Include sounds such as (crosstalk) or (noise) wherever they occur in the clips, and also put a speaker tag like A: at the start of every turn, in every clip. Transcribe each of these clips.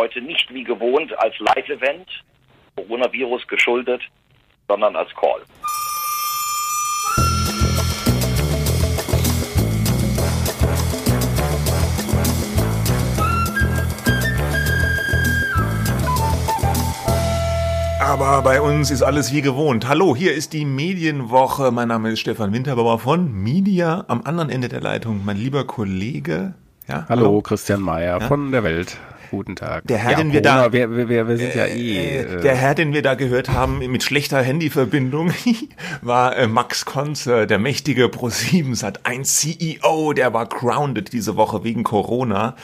A: Heute nicht wie gewohnt als Live-Event, Coronavirus geschuldet, sondern als Call.
B: Aber bei uns ist alles wie gewohnt. Hallo, hier ist die Medienwoche. Mein Name ist Stefan Winterbauer von Media. Am anderen Ende der Leitung mein lieber Kollege.
C: Ja, hallo, hallo? Christian Mayer ja? von der Welt. Guten Tag.
B: Der Herr,
C: ja,
B: den wir da,
C: wir, wir, wir sind äh, ja eh.
B: Äh, der Herr, den wir da gehört haben mit schlechter Handyverbindung, (laughs) war äh, Max Konze, der mächtige Pro7 Sat 1 CEO, der war grounded diese Woche wegen Corona.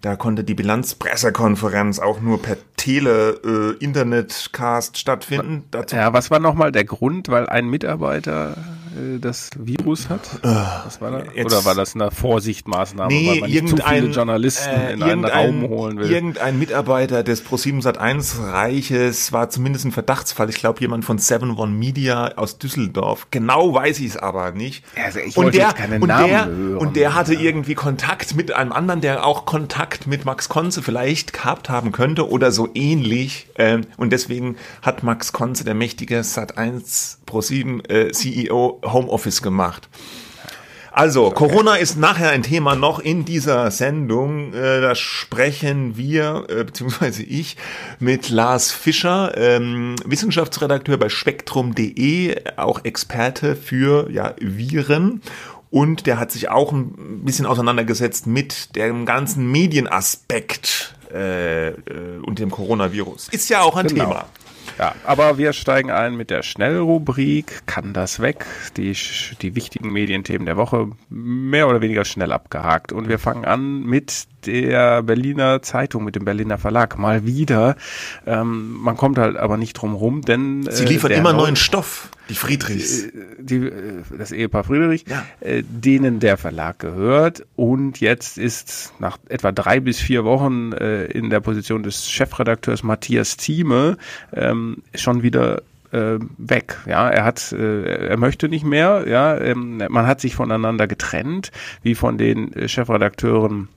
B: Da konnte die Bilanzpressekonferenz auch nur per Tele-Internetcast äh, stattfinden.
C: Dazu ja, was war nochmal der Grund? Weil ein Mitarbeiter äh, das Virus hat? Äh, Was war da? Jetzt Oder war das eine Vorsichtmaßnahme,
B: nee,
C: weil man nicht zu viele Journalisten äh, in einen Raum holen will?
B: Irgendein Mitarbeiter des ProSiebenSat 1 Reiches war zumindest ein Verdachtsfall. Ich glaube, jemand von 71 Media aus Düsseldorf. Genau weiß ich es aber nicht.
C: Also ich und der, jetzt und Namen
B: der,
C: hören.
B: Und der hatte irgendwie Kontakt mit einem anderen, der auch Kontakt mit Max Konze vielleicht gehabt haben könnte oder so ähnlich. Ähm, und deswegen hat Max Konze, der mächtige Sat 1 ProSieben äh, CEO Homeoffice gemacht. Also, okay. Corona ist nachher ein Thema noch in dieser Sendung. Äh, da sprechen wir, äh, beziehungsweise ich, mit Lars Fischer, ähm, Wissenschaftsredakteur bei spektrum.de, auch Experte für ja, Viren. Und der hat sich auch ein bisschen auseinandergesetzt mit dem ganzen Medienaspekt äh, äh und dem Coronavirus. Ist ja auch ein genau. Thema.
C: Ja, aber wir steigen ein mit der Schnellrubrik. Kann das weg? Die, die wichtigen Medienthemen der Woche mehr oder weniger schnell abgehakt. Und wir fangen an mit der Berliner Zeitung, mit dem Berliner Verlag. Mal wieder. Ähm, man kommt halt aber nicht drum rum, denn.
B: Äh, Sie liefern immer neuen Stoff. Die Friedrichs.
C: Die, die, das Ehepaar Friedrich, ja. äh, denen der Verlag gehört. Und jetzt ist nach etwa drei bis vier Wochen äh, in der Position des Chefredakteurs Matthias Thieme ähm, schon wieder äh, weg. Ja, er hat, äh, er möchte nicht mehr. Ja, ähm, man hat sich voneinander getrennt, wie von den äh, Chefredakteuren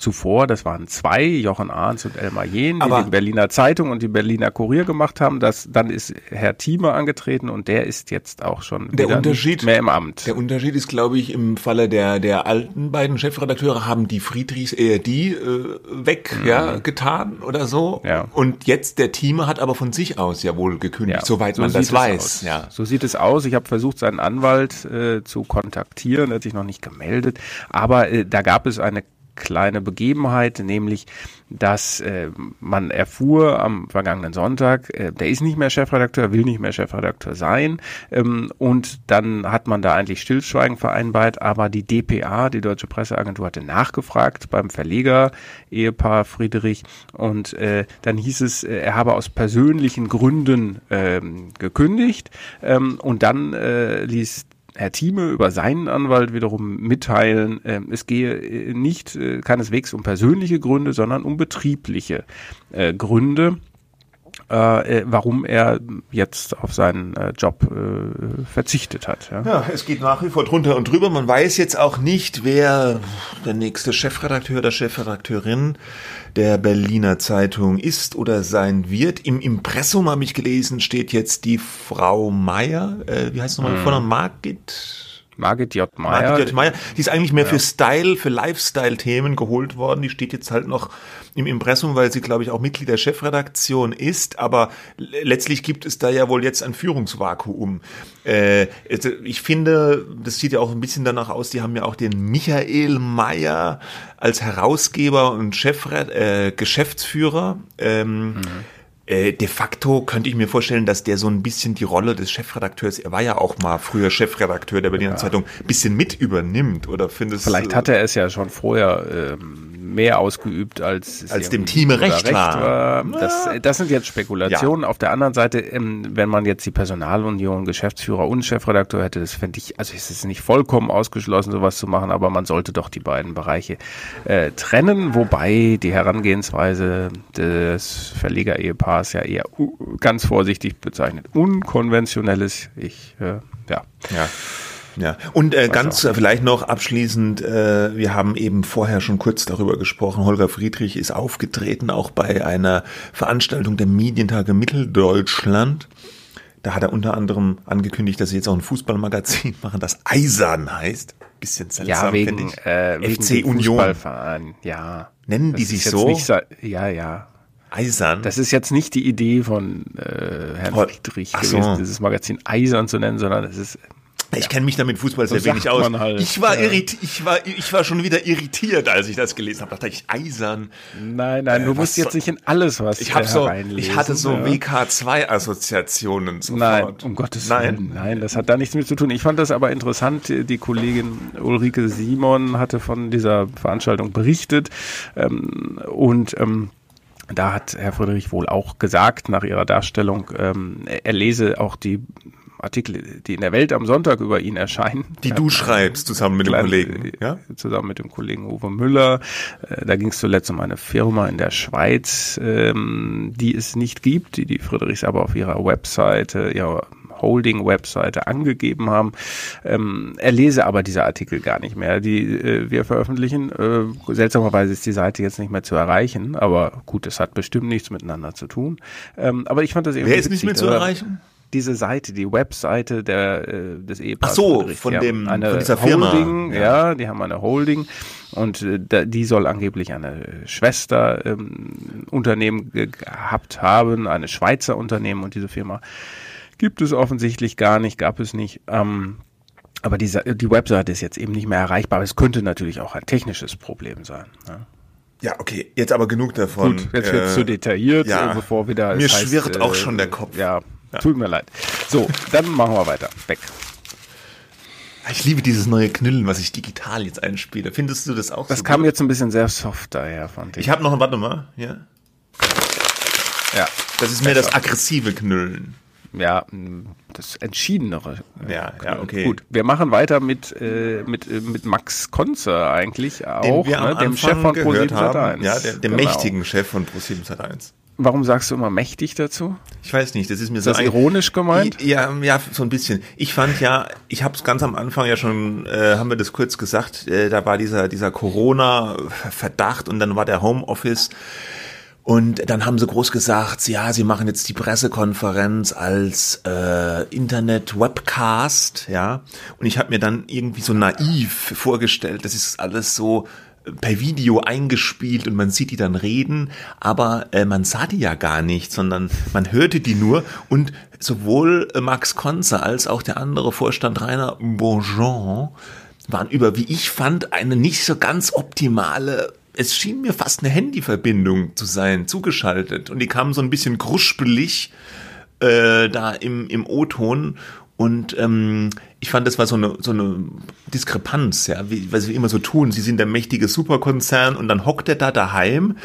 C: zuvor, das waren zwei, Jochen Ahns und Elmar Jehn, die die Berliner Zeitung und die Berliner Kurier gemacht haben. Das, dann ist Herr Thieme angetreten und der ist jetzt auch schon
B: der Unterschied,
C: mehr im Amt.
B: Der Unterschied ist, glaube ich, im Falle der, der alten beiden Chefredakteure haben die Friedrichs eher die äh, weg, mhm. ja, getan oder so. Ja. Und jetzt der Thieme hat aber von sich aus ja wohl gekündigt, ja, soweit so man das weiß.
C: Ja. So sieht es aus. Ich habe versucht, seinen Anwalt äh, zu kontaktieren, er hat sich noch nicht gemeldet, aber äh, da gab es eine kleine Begebenheit, nämlich, dass äh, man erfuhr am vergangenen Sonntag, äh, der ist nicht mehr Chefredakteur, will nicht mehr Chefredakteur sein. Ähm, und dann hat man da eigentlich Stillschweigen vereinbart, aber die DPA, die Deutsche Presseagentur, hatte nachgefragt beim Verleger, Ehepaar Friedrich, und äh, dann hieß es, äh, er habe aus persönlichen Gründen ähm, gekündigt. Ähm, und dann äh, ließ Herr Thieme über seinen Anwalt wiederum mitteilen, äh, es gehe äh, nicht äh, keineswegs um persönliche Gründe, sondern um betriebliche äh, Gründe. Äh, äh, warum er jetzt auf seinen äh, Job äh, verzichtet hat.
B: Ja. ja, es geht nach wie vor drunter und drüber. Man weiß jetzt auch nicht, wer der nächste Chefredakteur oder Chefredakteurin der Berliner Zeitung ist oder sein wird. Im Impressum habe ich gelesen, steht jetzt die Frau Meier, äh, wie heißt nochmal, hm. von Margit?
C: Margit J. Meyer. Margit
B: J. Meyer. Die ist eigentlich mehr ja. für Style, für Lifestyle-Themen geholt worden. Die steht jetzt halt noch im Impressum, weil sie, glaube ich, auch Mitglied der Chefredaktion ist. Aber letztlich gibt es da ja wohl jetzt ein Führungsvakuum. Äh, ich finde, das sieht ja auch ein bisschen danach aus, die haben ja auch den Michael Meyer als Herausgeber und Chefred äh, Geschäftsführer. Ähm, mhm äh, de facto könnte ich mir vorstellen, dass der so ein bisschen die Rolle des Chefredakteurs, er war ja auch mal früher Chefredakteur der Berliner ja. Zeitung, bisschen mit übernimmt oder findest
C: Vielleicht hat er es ja schon vorher ähm, mehr ausgeübt, als
B: als dem Team recht, recht war.
C: war. Das, das sind jetzt Spekulationen. Ja. Auf der anderen Seite, ähm, wenn man jetzt die Personalunion, Geschäftsführer und Chefredakteur hätte, das fände ich, also ist es nicht vollkommen ausgeschlossen, sowas zu machen, aber man sollte doch die beiden Bereiche äh, trennen, wobei die Herangehensweise des Verleger-Ehepaars ja eher ganz vorsichtig bezeichnet unkonventionell ist. Ich, äh, ja.
B: Ja. Ja, und äh, ganz äh, vielleicht noch abschließend, äh, wir haben eben vorher schon kurz darüber gesprochen, Holger Friedrich ist aufgetreten, auch bei einer Veranstaltung der Medientage Mitteldeutschland. Da hat er unter anderem angekündigt, dass sie jetzt auch ein Fußballmagazin (laughs) machen, das Eisern heißt. Bisschen seltsam,
C: ja, wegen,
B: ich.
C: äh, wegen
B: FC Union.
C: Fußballverein, ja.
B: Nennen die
C: Das
B: sich
C: ist jetzt
B: so?
C: Nicht, ja, ja.
B: Eisern.
C: Das ist jetzt nicht die Idee von äh, Herrn Friedrich
B: Ach so.
C: gewesen, dieses Magazin Eisern zu nennen, sondern es ist
B: Ich kenne mich damit Fußball sehr
C: So
B: wenig aus.
C: halt.
B: Ich war
C: Ja.
B: irrit, ich war, ich war schon wieder irritiert, als ich das gelesen habe. Da dachte ich, Eisern.
C: Nein, nein, du
B: Äh, was
C: musst jetzt
B: soll-
C: nicht in alles was
B: Ich habe
C: äh,
B: so, ich hatte so
C: ja.
B: WK2-Assoziationen sofort.
C: Nein, um Gottes
B: Nein.
C: Willen. Nein, das hat da nichts mit zu tun. Ich fand das aber interessant. Die Kollegin Ulrike Simon hatte von dieser Veranstaltung berichtet. Ähm, und ähm, da hat Herr Friedrich wohl auch gesagt, nach ihrer Darstellung, ähm, er lese auch die Artikel, die in der Welt am Sonntag über ihn erscheinen.
B: Die du schreibst zusammen mit dem
C: Klein-
B: Kollegen. Ja?
C: Zusammen mit dem Kollegen Uwe Müller. Äh, Da ging es zuletzt um eine Firma in der Schweiz, ähm, die es nicht gibt, die die Friedrichs aber auf ihrer Webseite, ihrer Holding-Webseite angegeben haben. Ähm, er lese aber diese Artikel gar nicht mehr, die äh, wir veröffentlichen. Äh, seltsamerweise ist die Seite jetzt nicht mehr zu erreichen, aber gut, es hat bestimmt nichts miteinander zu tun. Ähm, aber ich fand das eben
B: Wer ist nicht
C: witzig,
B: mehr zu erreichen?
C: Diese Seite, die Webseite der, äh, des Ehepaars.
B: Ach so, von dem-
C: eine
B: von dieser Firma.
C: Holding,
B: Ja.
C: ja. die haben eine Holding und äh, da, die soll angeblich eine Schwester ähm, Unternehmen ge- gehabt haben, eine Schweizer Unternehmen und diese Firma gibt es offensichtlich gar nicht, gab es nicht. Ähm, aber diese, die Webseite ist jetzt eben nicht mehr erreichbar. Aber es könnte natürlich auch ein technisches Problem sein. Ne?
B: Ja, okay, jetzt aber genug davon.
C: Gut, jetzt wird
B: Äh,
C: zu detailliert,
B: ja.
C: bevor wieder.
B: Mir
C: es heißt,
B: schwirrt auch
C: äh,
B: schon der Kopf.
C: Ja, tut mir leid. So, dann machen wir weiter. Weg.
B: Ich liebe dieses neue Knüllen, was ich digital jetzt einspiele. Findest du das auch
C: Das
B: so
C: kam
B: gut?
C: jetzt ein bisschen sehr soft daher, fand ich.
B: Ich habe noch, warte mal, ja.
C: ja,
B: Das ist mehr das aggressive Knüllen.
C: ja, das entschiedenere. äh,
B: Ja, ja, okay.
C: Gut, wir machen weiter mit äh, mit äh, mit Max Konze eigentlich auch,
B: den wir am
C: ne, dem
B: Anfang
C: Chef von
B: gehört
C: Pro7
B: haben. Ja, der, der
C: Genau.
B: mächtigen Chef von Pro7 Sat1.
C: Warum sagst du immer mächtig dazu?
B: Ich weiß nicht, das ist mir
C: Ist
B: so
C: das ironisch gemeint?
B: Ja, ja, so ein bisschen. Ich fand ja, ich habe es ganz am Anfang ja schon, äh, haben wir das kurz gesagt, äh, da war dieser dieser Corona-Verdacht und dann war der Homeoffice und dann haben sie groß gesagt, ja, sie machen jetzt die Pressekonferenz als äh, Internet-Webcast, ja. Und ich habe mir dann irgendwie so naiv vorgestellt, das ist alles so per Video eingespielt und man sieht die dann reden, aber äh, man sah die ja gar nicht, sondern man hörte die nur und sowohl äh, Max Konze als auch der andere Vorstand Rainer Bourgeon waren über, wie ich fand, eine nicht so ganz optimale es schien mir fast eine Handyverbindung zu sein, zugeschaltet. Und die kamen so ein bisschen kruspelig äh, da im, im O-Ton. Und ähm, ich fand, das war so eine, so eine Diskrepanz, ja, wie, was sie immer so tun. Sie sind der mächtige Superkonzern und dann hockt er da daheim.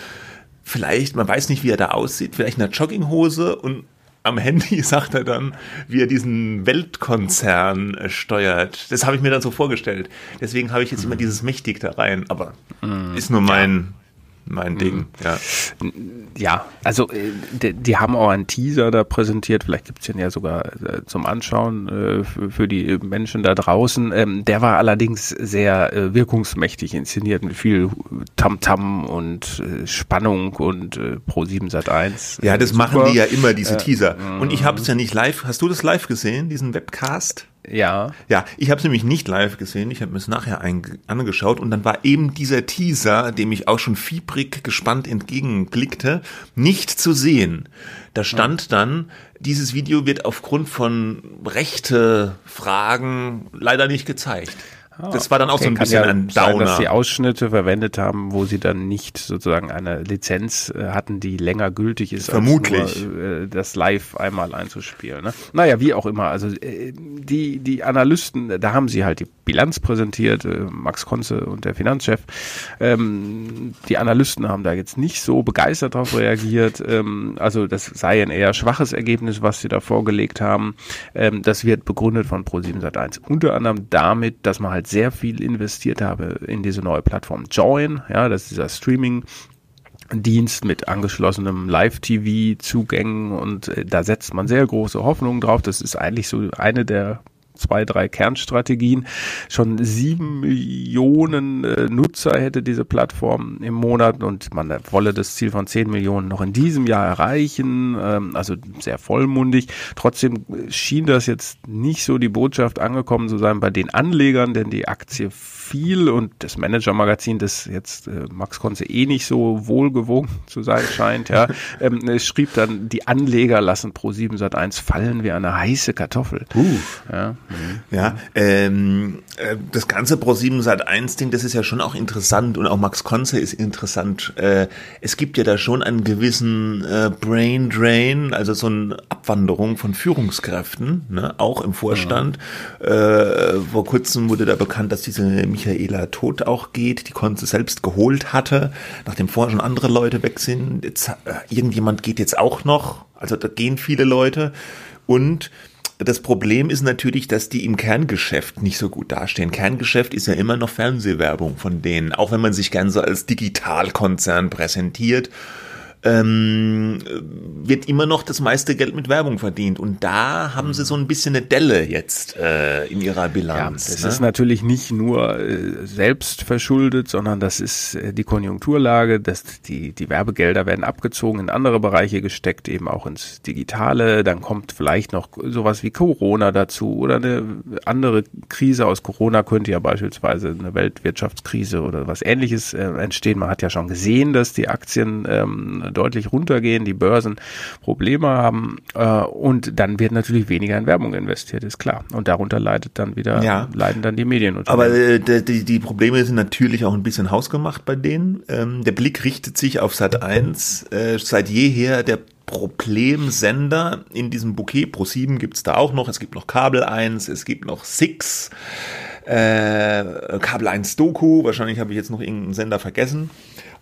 B: Vielleicht, man weiß nicht, wie er da aussieht, vielleicht in einer Jogginghose und am Handy (laughs) sagt er dann, wie er diesen Weltkonzern äh, steuert. Das habe ich mir dann so vorgestellt. Deswegen habe ich jetzt immer dieses mächtig da rein, aber ist nur mein, mein Ding. Ja.
C: Ja, also äh, die, die haben auch einen Teaser da präsentiert, vielleicht gibt's den ja sogar äh, zum Anschauen äh, für, für die Menschen da draußen. Ähm, der war allerdings sehr äh, wirkungsmächtig inszeniert mit viel Tamtam und äh, Spannung und äh, Pro7 Sat 1.
B: ja, das machen die ja immer, diese Teaser.
C: mhm.
B: Und ich habe es ja nicht live. Hast du das live gesehen, diesen Webcast?
C: Ja,
B: Ja, ich habe es nämlich nicht live gesehen. Ich habe mir es nachher angeschaut und dann war eben dieser Teaser, dem ich auch schon fiebrig gespannt entgegenblickte, nicht zu sehen. Da stand dann, dieses Video wird aufgrund von rechte Fragen leider nicht gezeigt. Das war dann auch so ein
C: Ah,
B: bisschen
C: ja
B: ein
C: sein, dass sie
B: Downer.
C: Ausschnitte verwendet haben, wo sie dann nicht sozusagen eine Lizenz äh, hatten, die länger gültig ist,
B: Vermutlich.
C: nur, äh, das live einmal einzuspielen. Ne? Naja, wie auch immer. Also äh, die, die Analysten, da haben sie halt die Bilanz präsentiert, äh, Max Konze und der Finanzchef. Ähm, die Analysten haben da jetzt nicht so begeistert darauf reagiert. Ähm, also das sei ein eher schwaches Ergebnis, was sie da vorgelegt haben. Ähm, das wird begründet von Pro7 Sat1 unter anderem damit, dass man halt sehr viel investiert habe in diese neue Plattform Join. Ja, das ist dieser Streaming Dienst mit angeschlossenem Live-TV-Zugängen und äh, da setzt man sehr große Hoffnungen drauf. Das ist eigentlich so eine der zwei, drei Kernstrategien. Schon sieben Millionen äh, Nutzer hätte diese Plattform im Monat und man wolle das Ziel von zehn Millionen noch in diesem Jahr erreichen. Ähm, also sehr vollmundig. Trotzdem schien das jetzt nicht so die Botschaft angekommen zu sein bei den Anlegern, denn die Aktie viel und das Manager-Magazin, das jetzt äh, Max Konze eh nicht so wohlgewogen (laughs) zu sein scheint, ja, ähm, es schrieb dann, die Anleger lassen pro 7 Sat 1 fallen wie eine heiße Kartoffel.
B: Uh. Ja, ja ähm, äh, das ganze Pro 7 Sat 1 Ding, das ist ja schon auch interessant und auch Max Konze ist interessant. Äh, es gibt ja da schon einen gewissen äh, Brain Drain, also so eine Abwanderung von Führungskräften, ne, auch im Vorstand. Ja. Äh, vor kurzem wurde da bekannt, dass diese Michaela Tod auch geht, die Konze selbst geholt hatte, nachdem vorher schon andere Leute weg sind. Jetzt, äh, irgendjemand geht jetzt auch noch, also da gehen viele Leute und das Problem ist natürlich, dass die im Kerngeschäft nicht so gut dastehen. Kerngeschäft ist ja immer noch Fernsehwerbung von denen, auch wenn man sich gern so als Digitalkonzern präsentiert ähm, wird immer noch das meiste Geld mit Werbung verdient. Und da haben sie so ein bisschen eine Delle jetzt äh, in ihrer Bilanz.
C: Ja, das ne? ist natürlich nicht nur äh, selbst verschuldet, sondern das ist äh, die Konjunkturlage, dass die, die Werbegelder werden abgezogen, in andere Bereiche gesteckt, eben auch ins Digitale. Dann kommt vielleicht noch sowas wie Corona dazu oder eine andere Krise aus Corona könnte ja beispielsweise eine Weltwirtschaftskrise oder was ähnliches äh, entstehen. Man hat ja schon gesehen, dass die Aktien ähm, deutlich runtergehen, die Börsen Probleme haben äh, und dann wird natürlich weniger in Werbung investiert, ist klar. Und darunter leidet dann wieder, ja. leiden dann die Medien.
B: Aber äh, die, die Probleme sind natürlich auch ein bisschen hausgemacht bei denen. Ähm, der Blick richtet sich auf Sat 1 äh, seit jeher der Problemsender in diesem Bouquet. Pro 7 gibt es da auch noch. Es gibt noch Kabel 1, es gibt noch Six, äh, Kabel 1 Doku. Wahrscheinlich habe ich jetzt noch irgendeinen Sender vergessen.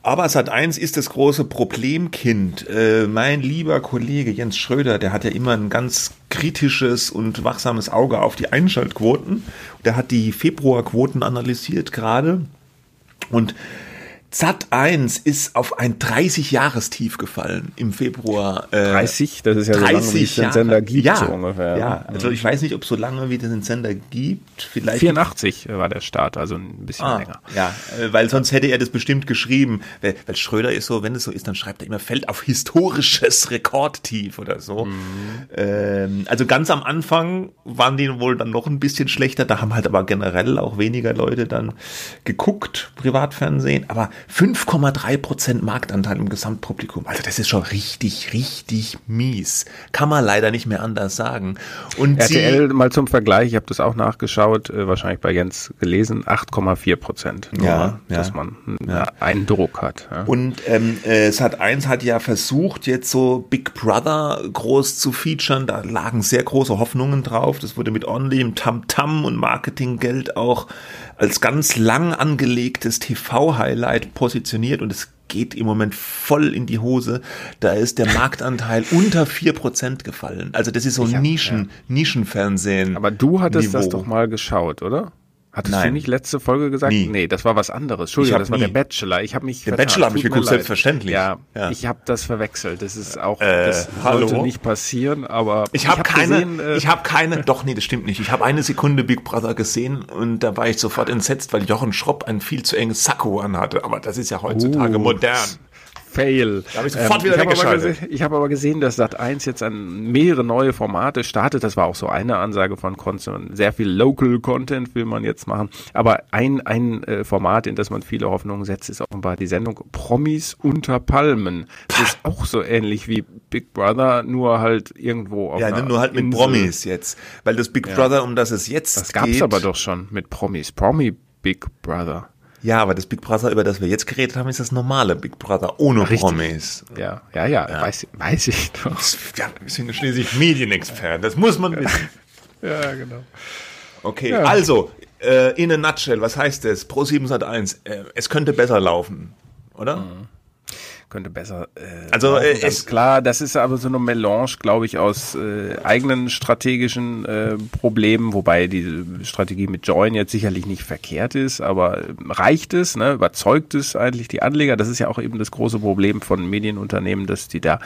B: Aber Sat1 ist das große Problemkind. Äh, mein lieber Kollege Jens Schröder, der hat ja immer ein ganz kritisches und wachsames Auge auf die Einschaltquoten. Der hat die Februarquoten analysiert gerade. Und Sat 1 ist auf ein 30-Jahrestief gefallen im Februar.
C: Äh, 30? Das ist ja 30 so lange, wie es den Sender gibt,
B: ja,
C: so
B: ungefähr. Ja, also ich weiß nicht, ob so lange wie es den Sender gibt. Vielleicht
C: 84 war der Start, also ein bisschen ah, länger.
B: Ja, äh, weil sonst hätte er das bestimmt geschrieben. Weil, weil Schröder ist so, wenn es so ist, dann schreibt er immer, fällt auf historisches Rekordtief oder so. Mhm. Ähm, also ganz am Anfang waren die wohl dann noch ein bisschen schlechter. Da haben halt aber generell auch weniger Leute dann geguckt, Privatfernsehen. Aber 5,3 Prozent Marktanteil im Gesamtpublikum. Also das ist schon richtig, richtig mies. Kann man leider nicht mehr anders sagen.
C: Und RTL mal zum Vergleich, ich habe das auch nachgeschaut, äh, wahrscheinlich bei Jens gelesen, 8,4 Prozent.
B: Ja,
C: ja, dass man ja. einen Druck hat.
B: Ja. Und ähm, äh, Sat1 hat ja versucht, jetzt so Big Brother groß zu featuren. Da lagen sehr große Hoffnungen drauf. Das wurde mit ordentlichem Tamtam und Marketinggeld auch als ganz lang angelegtes TV-Highlight positioniert und es geht im Moment voll in die Hose. Da ist der Marktanteil (laughs) unter vier Prozent gefallen. Also das ist so hab, Nischen, ja. Nischenfernsehen.
C: Aber du hattest Niveau. das doch mal geschaut, oder? Hattest Nein. du nicht letzte Folge gesagt?
B: Nie.
C: Nee, das war was anderes. Entschuldigung, das war nie. der Bachelor. Ich habe mich
B: Der. Bachelor habe ich geguckt, selbstverständlich.
C: Ja, ja. ich habe das verwechselt. Das ist auch äh, das hallo? sollte nicht passieren, aber
B: ich habe hab keine gesehen, äh, ich habe keine (laughs) Doch nee, das stimmt nicht. Ich habe eine Sekunde Big Brother gesehen und da war ich sofort entsetzt, weil Jochen Schropp ein viel zu enges Sakko anhatte, aber das ist ja heutzutage uh, modern.
C: Fail.
B: Da habe ich sofort ähm, wieder ich weggeschaltet.
C: Hab ich habe aber gesehen, dass Sat1 jetzt an mehrere neue Formate startet. Das war auch so eine Ansage von Konstantin. Sehr viel Local Content will man jetzt machen. Aber ein, ein äh, Format, in das man viele Hoffnungen setzt, ist offenbar die Sendung Promis unter Palmen. Das ist auch so ähnlich wie Big Brother, nur halt irgendwo
B: auf Ja, nur halt mit Insel. Promis jetzt. Weil das Big ja. Brother, um das es jetzt das
C: geht. Das gab's aber doch schon mit Promis. Promi Big Brother.
B: Ja, aber das Big Brother, über das wir jetzt geredet haben, ist das normale Big Brother ohne Richtig. Promis.
C: Ja, ja, ja, ja, Weiß, weiß ich doch.
B: Ja, wir sind schließlich Medienexperten, das muss man wissen.
C: ja, genau.
B: Okay, ja. also, äh, in a nutshell, was heißt das? Pro 7 Sat 1, äh, es könnte besser laufen, oder? Mhm
C: könnte besser. Äh,
B: also
C: äh, ist klar, das ist aber so eine Melange, glaube ich, aus äh, eigenen strategischen äh, Problemen, wobei die Strategie mit Join jetzt sicherlich nicht verkehrt ist, aber reicht es, ne, überzeugt es eigentlich die Anleger? Das ist ja auch eben das große Problem von Medienunternehmen, dass die da,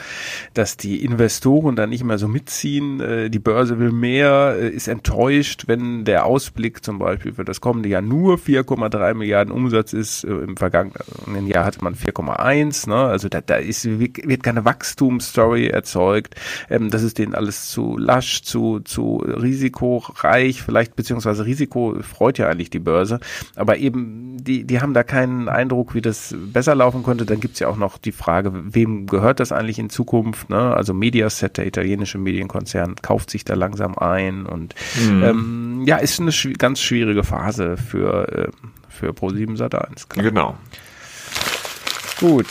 C: dass die Investoren da nicht mehr so mitziehen. Äh, die Börse will mehr, äh, ist enttäuscht, wenn der Ausblick zum Beispiel für das kommende Jahr nur 4,3 Milliarden Umsatz ist. Äh, Im vergangenen Jahr hatte man 4,1. Ne? Also da, da ist, wird keine Wachstumsstory erzeugt. Ähm, das ist denen alles zu lasch, zu, zu risikoreich, vielleicht beziehungsweise Risiko freut ja eigentlich die Börse. Aber eben, die, die haben da keinen Eindruck, wie das besser laufen könnte. Dann gibt's ja auch noch die Frage, wem gehört das eigentlich in Zukunft? Ne? Also Mediaset, der italienische Medienkonzern, kauft sich da langsam ein und mhm. ähm, ja, ist eine schw ganz schwierige Phase für, äh, für Pro7 Sat1.
B: Genau.
C: Gut.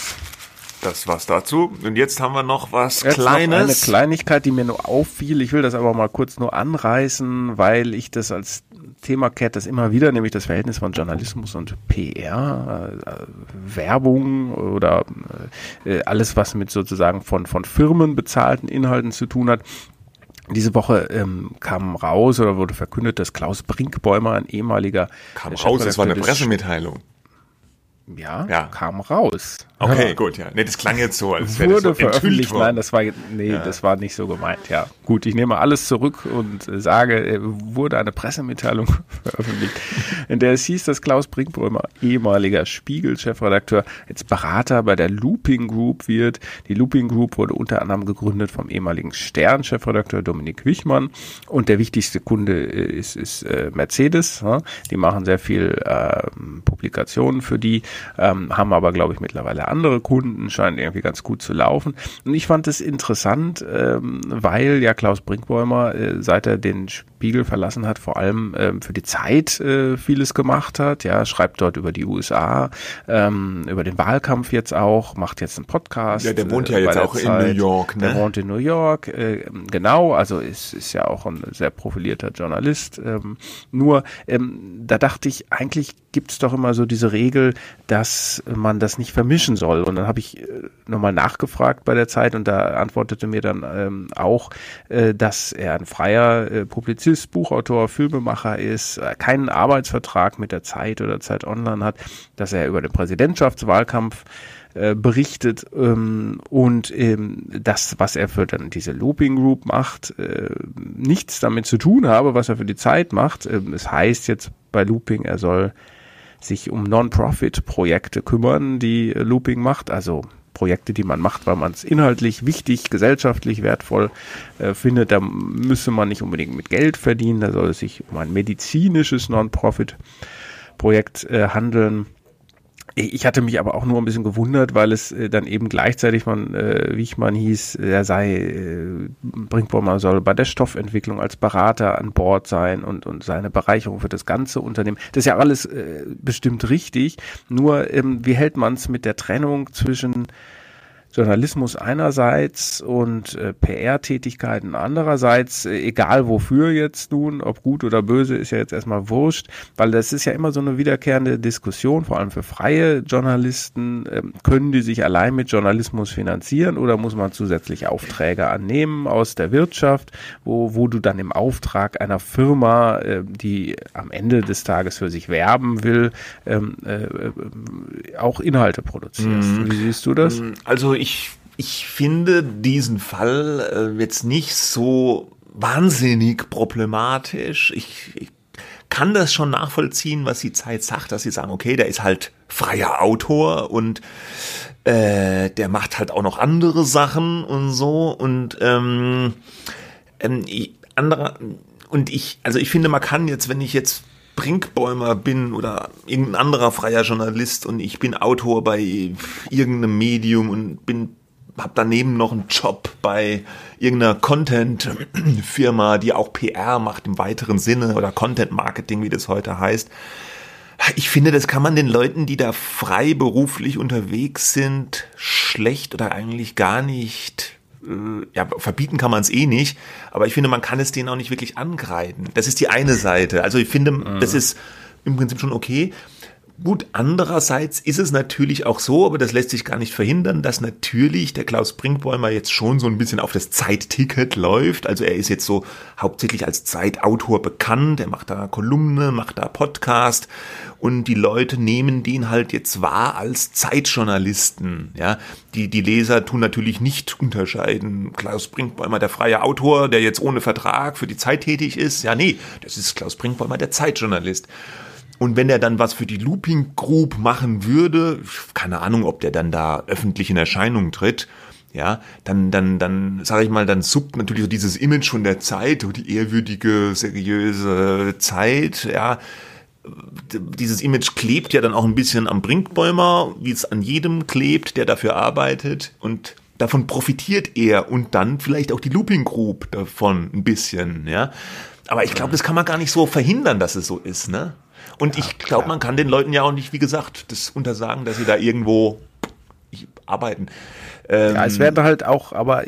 B: Das war's dazu. Und jetzt haben wir noch was jetzt Kleines. Noch
C: eine Kleinigkeit, die mir nur auffiel. Ich will das aber mal kurz nur anreißen, weil ich das als Thema kehrt das immer wieder, nämlich das Verhältnis von Journalismus und PR, äh, Werbung oder äh, alles, was mit sozusagen von, von Firmen bezahlten Inhalten zu tun hat. Diese Woche ähm, kam raus oder wurde verkündet, dass Klaus Brinkbäumer, ein ehemaliger.
B: Kam raus, das war eine Pressemitteilung.
C: Ja, ja, kam raus.
B: Okay, ja. gut, ja. Nee, das klang jetzt so,
C: als wäre das so veröffentlicht. Nein, das war nee, ja. das war nicht so gemeint. Ja, gut, ich nehme alles zurück und sage, äh, wurde eine Pressemitteilung (laughs) veröffentlicht, in der es hieß, dass Klaus Brinkbrömer, ehemaliger Spiegel-Chefredakteur, jetzt Berater bei der Looping Group wird. Die Looping Group wurde unter anderem gegründet vom ehemaligen Stern-Chefredakteur Dominik Wichmann und der wichtigste Kunde ist, ist äh, Mercedes. Ja? Die machen sehr viel äh, Publikationen für die ähm, haben aber, glaube ich, mittlerweile andere Kunden, scheint irgendwie ganz gut zu laufen. Und ich fand es interessant, ähm, weil ja Klaus Brinkbäumer, äh, seit er den Spiegel verlassen hat, vor allem ähm, für die Zeit äh, vieles gemacht hat. Ja, schreibt dort über die USA, ähm, über den Wahlkampf jetzt auch, macht jetzt einen Podcast.
B: Ja, der wohnt ja äh, jetzt auch Zeit. in New York,
C: ne? Der wohnt in New York, äh, genau, also ist, ist ja auch ein sehr profilierter Journalist. Ähm, nur, ähm, da dachte ich, eigentlich gibt es doch immer so diese Regel, dass man das nicht vermischen soll. Und dann habe ich äh, nochmal nachgefragt bei der Zeit und da antwortete mir dann ähm, auch, äh, dass er ein freier äh, Publizist, Buchautor, Filmemacher ist, äh, keinen Arbeitsvertrag mit der Zeit oder Zeit Online hat, dass er über den Präsidentschaftswahlkampf äh, berichtet ähm, und ähm, das, was er für dann diese Looping Group macht, äh, nichts damit zu tun habe, was er für die Zeit macht. Ähm, es heißt jetzt bei Looping, er soll sich um Non-Profit-Projekte kümmern, die Looping macht, also Projekte, die man macht, weil man es inhaltlich wichtig, gesellschaftlich wertvoll äh, findet. Da müsse man nicht unbedingt mit Geld verdienen, da soll es sich um ein medizinisches Non-Profit-Projekt äh, handeln. Ich hatte mich aber auch nur ein bisschen gewundert, weil es äh, dann eben gleichzeitig von äh, Wichmann hieß, er sei, äh, Brinkbaumer soll bei der Stoffentwicklung als Berater an Bord sein und, und seine Bereicherung für das ganze Unternehmen. Das ist ja alles äh, bestimmt richtig. Nur, ähm, wie hält man es mit der Trennung zwischen Journalismus einerseits und äh, PR-Tätigkeiten andererseits, äh, egal wofür jetzt nun, ob gut oder böse, ist ja jetzt erstmal wurscht, weil das ist ja immer so eine wiederkehrende Diskussion, vor allem für freie Journalisten, äh, können die sich allein mit Journalismus finanzieren oder muss man zusätzlich Aufträge annehmen aus der Wirtschaft, wo, wo du dann im Auftrag einer Firma, äh, die am Ende des Tages für sich werben will, ähm, äh, äh auch Inhalte produzierst. Mhm. Wie siehst du das?
B: Also ich ich, ich finde diesen Fall äh, jetzt nicht so wahnsinnig problematisch. Ich, ich kann das schon nachvollziehen, was die Zeit sagt, dass sie sagen, okay, der ist halt freier Autor und äh, der macht halt auch noch andere Sachen und so und ähm, ähm, andere und ich, also ich finde, man kann jetzt, wenn ich jetzt Brinkbäumer bin oder irgendein anderer freier Journalist und ich bin Autor bei irgendeinem Medium und bin habe daneben noch einen Job bei irgendeiner Content-Firma, die auch PR macht im weiteren Sinne oder Content-Marketing, wie das heute heißt. Ich finde, das kann man den Leuten, die da frei beruflich unterwegs sind, schlecht oder eigentlich gar nicht ja, verbieten kann man es eh nicht, aber ich finde, man kann es denen auch nicht wirklich angreifen. Das ist die eine Seite. Also ich finde, mhm. das ist im Prinzip schon okay. Gut, andererseits ist es natürlich auch so, aber das lässt sich gar nicht verhindern, dass natürlich der Klaus Brinkbäumer jetzt schon so ein bisschen auf das Zeitticket läuft. Also er ist jetzt so hauptsächlich als Zeitautor bekannt. Er macht da Kolumne, macht da Podcast und die Leute nehmen den halt jetzt wahr als Zeitjournalisten. Ja, die, die Leser tun natürlich nicht unterscheiden. Klaus Brinkbäumer, der freie Autor, der jetzt ohne Vertrag für die Zeit tätig ist. Ja, nee, das ist Klaus Brinkbäumer, der Zeitjournalist. Und wenn er dann was für die Looping Group machen würde, keine Ahnung, ob der dann da öffentlich in Erscheinung tritt, ja, dann, dann, dann, sage ich mal, dann suppt natürlich so dieses Image von der Zeit, die ehrwürdige, seriöse Zeit, ja, dieses Image klebt ja dann auch ein bisschen am Brinkbäumer, wie es an jedem klebt, der dafür arbeitet und davon profitiert er und dann vielleicht auch die Looping Group davon ein bisschen, ja. Aber ich glaube, das kann man gar nicht so verhindern, dass es so ist, ne? Und ja, ich glaube, man kann den Leuten ja auch nicht, wie gesagt, das untersagen, dass sie da irgendwo arbeiten.
C: Ähm, ja, es werden halt auch aber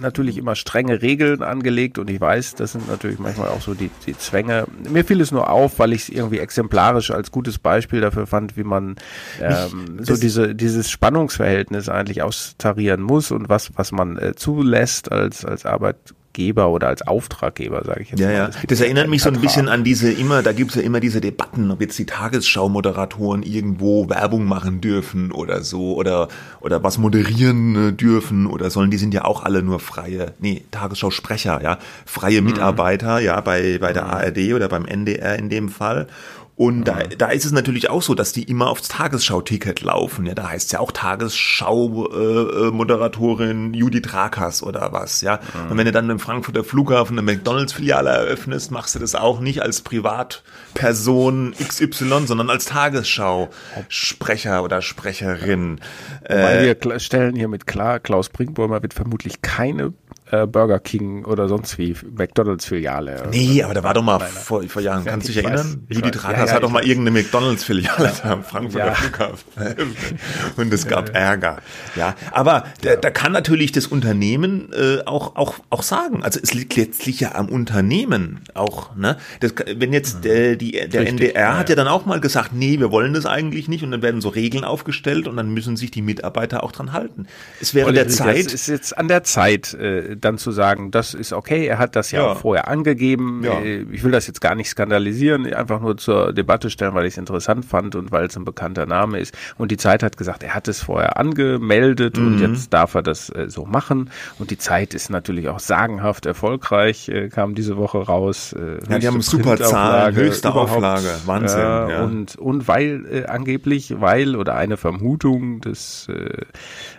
C: natürlich immer strenge Regeln angelegt und ich weiß, das sind natürlich manchmal auch so die, die Zwänge. Mir fiel es nur auf, weil ich es irgendwie exemplarisch als gutes Beispiel dafür fand, wie man ähm, so diese, dieses Spannungsverhältnis eigentlich austarieren muss und was, was man äh, zulässt als, als Arbeit Geber oder als Auftraggeber, sage ich jetzt
B: ja, mal. Ja, das, das erinnert mich so ein bisschen an diese immer, da gibt's ja immer diese Debatten, ob jetzt die Tagesschau-Moderatoren irgendwo Werbung machen dürfen oder so oder oder was moderieren äh, dürfen oder sollen, die sind ja auch alle nur freie, nee, Tagesschau-Sprecher, ja, freie mhm. Mitarbeiter, mhm. ja, bei bei der mhm. ARD oder beim NDR in dem Fall und da, da ist es natürlich auch so, dass die immer aufs Tagesschau-Ticket laufen. Ja, da heißt es ja auch Tagesschau-Moderatorin äh, Judith Rakas oder was. Ja, mhm. und wenn du dann im Frankfurter Flughafen eine McDonalds-Filiale eröffnest, machst du das auch nicht als Privatperson XY, sondern als Tagesschau-Sprecher oder Sprecherin.
C: Weil äh, wir stellen hiermit klar, Klaus Brinkbäumer wird vermutlich keine äh, Burger King oder sonst wie McDonalds-Filiale.
B: Nee, aber da war doch mal vor, vor Jahren, kannst du dich erinnern? Weiß, Judith Rakas ja, ja, hat doch mal irgendeine McDonalds-Filiale am Frankfurter. Flughafen. (laughs) Und es gab Ärger. Ja, aber da, da kann natürlich das Unternehmen äh, auch, auch, auch sagen, also es liegt letztlich ja am Unternehmen auch, ne? Das, wenn jetzt äh, die, der Richtig, NDR hat ja dann auch mal gesagt, nee, wir wollen das eigentlich nicht und dann werden so Regeln aufgestellt und dann müssen sich die Mitarbeiter auch dran halten. Es wäre der Zeit.
C: Es ist jetzt an der Zeit, äh, dann zu sagen, das ist okay, er hat das ja, ja. auch vorher angegeben. Ja. Äh, ich will das jetzt gar nicht skandalisieren, einfach nur zur Debatte stellen, weil ich es interessant fand und weil es ein bekannter Name ist. Und die Zeit hat gesagt, er hat es vorher angemeldet mhm. und jetzt darf er das äh, so machen. Und die Zeit ist natürlich auch sagenhaft erfolgreich, äh, kam diese Woche raus.
B: Äh, ja, die haben super Zahlen, höchste Auflage, Wahnsinn. Ja,
C: Und, und weil äh, angeblich, weil oder eine Vermutung des äh,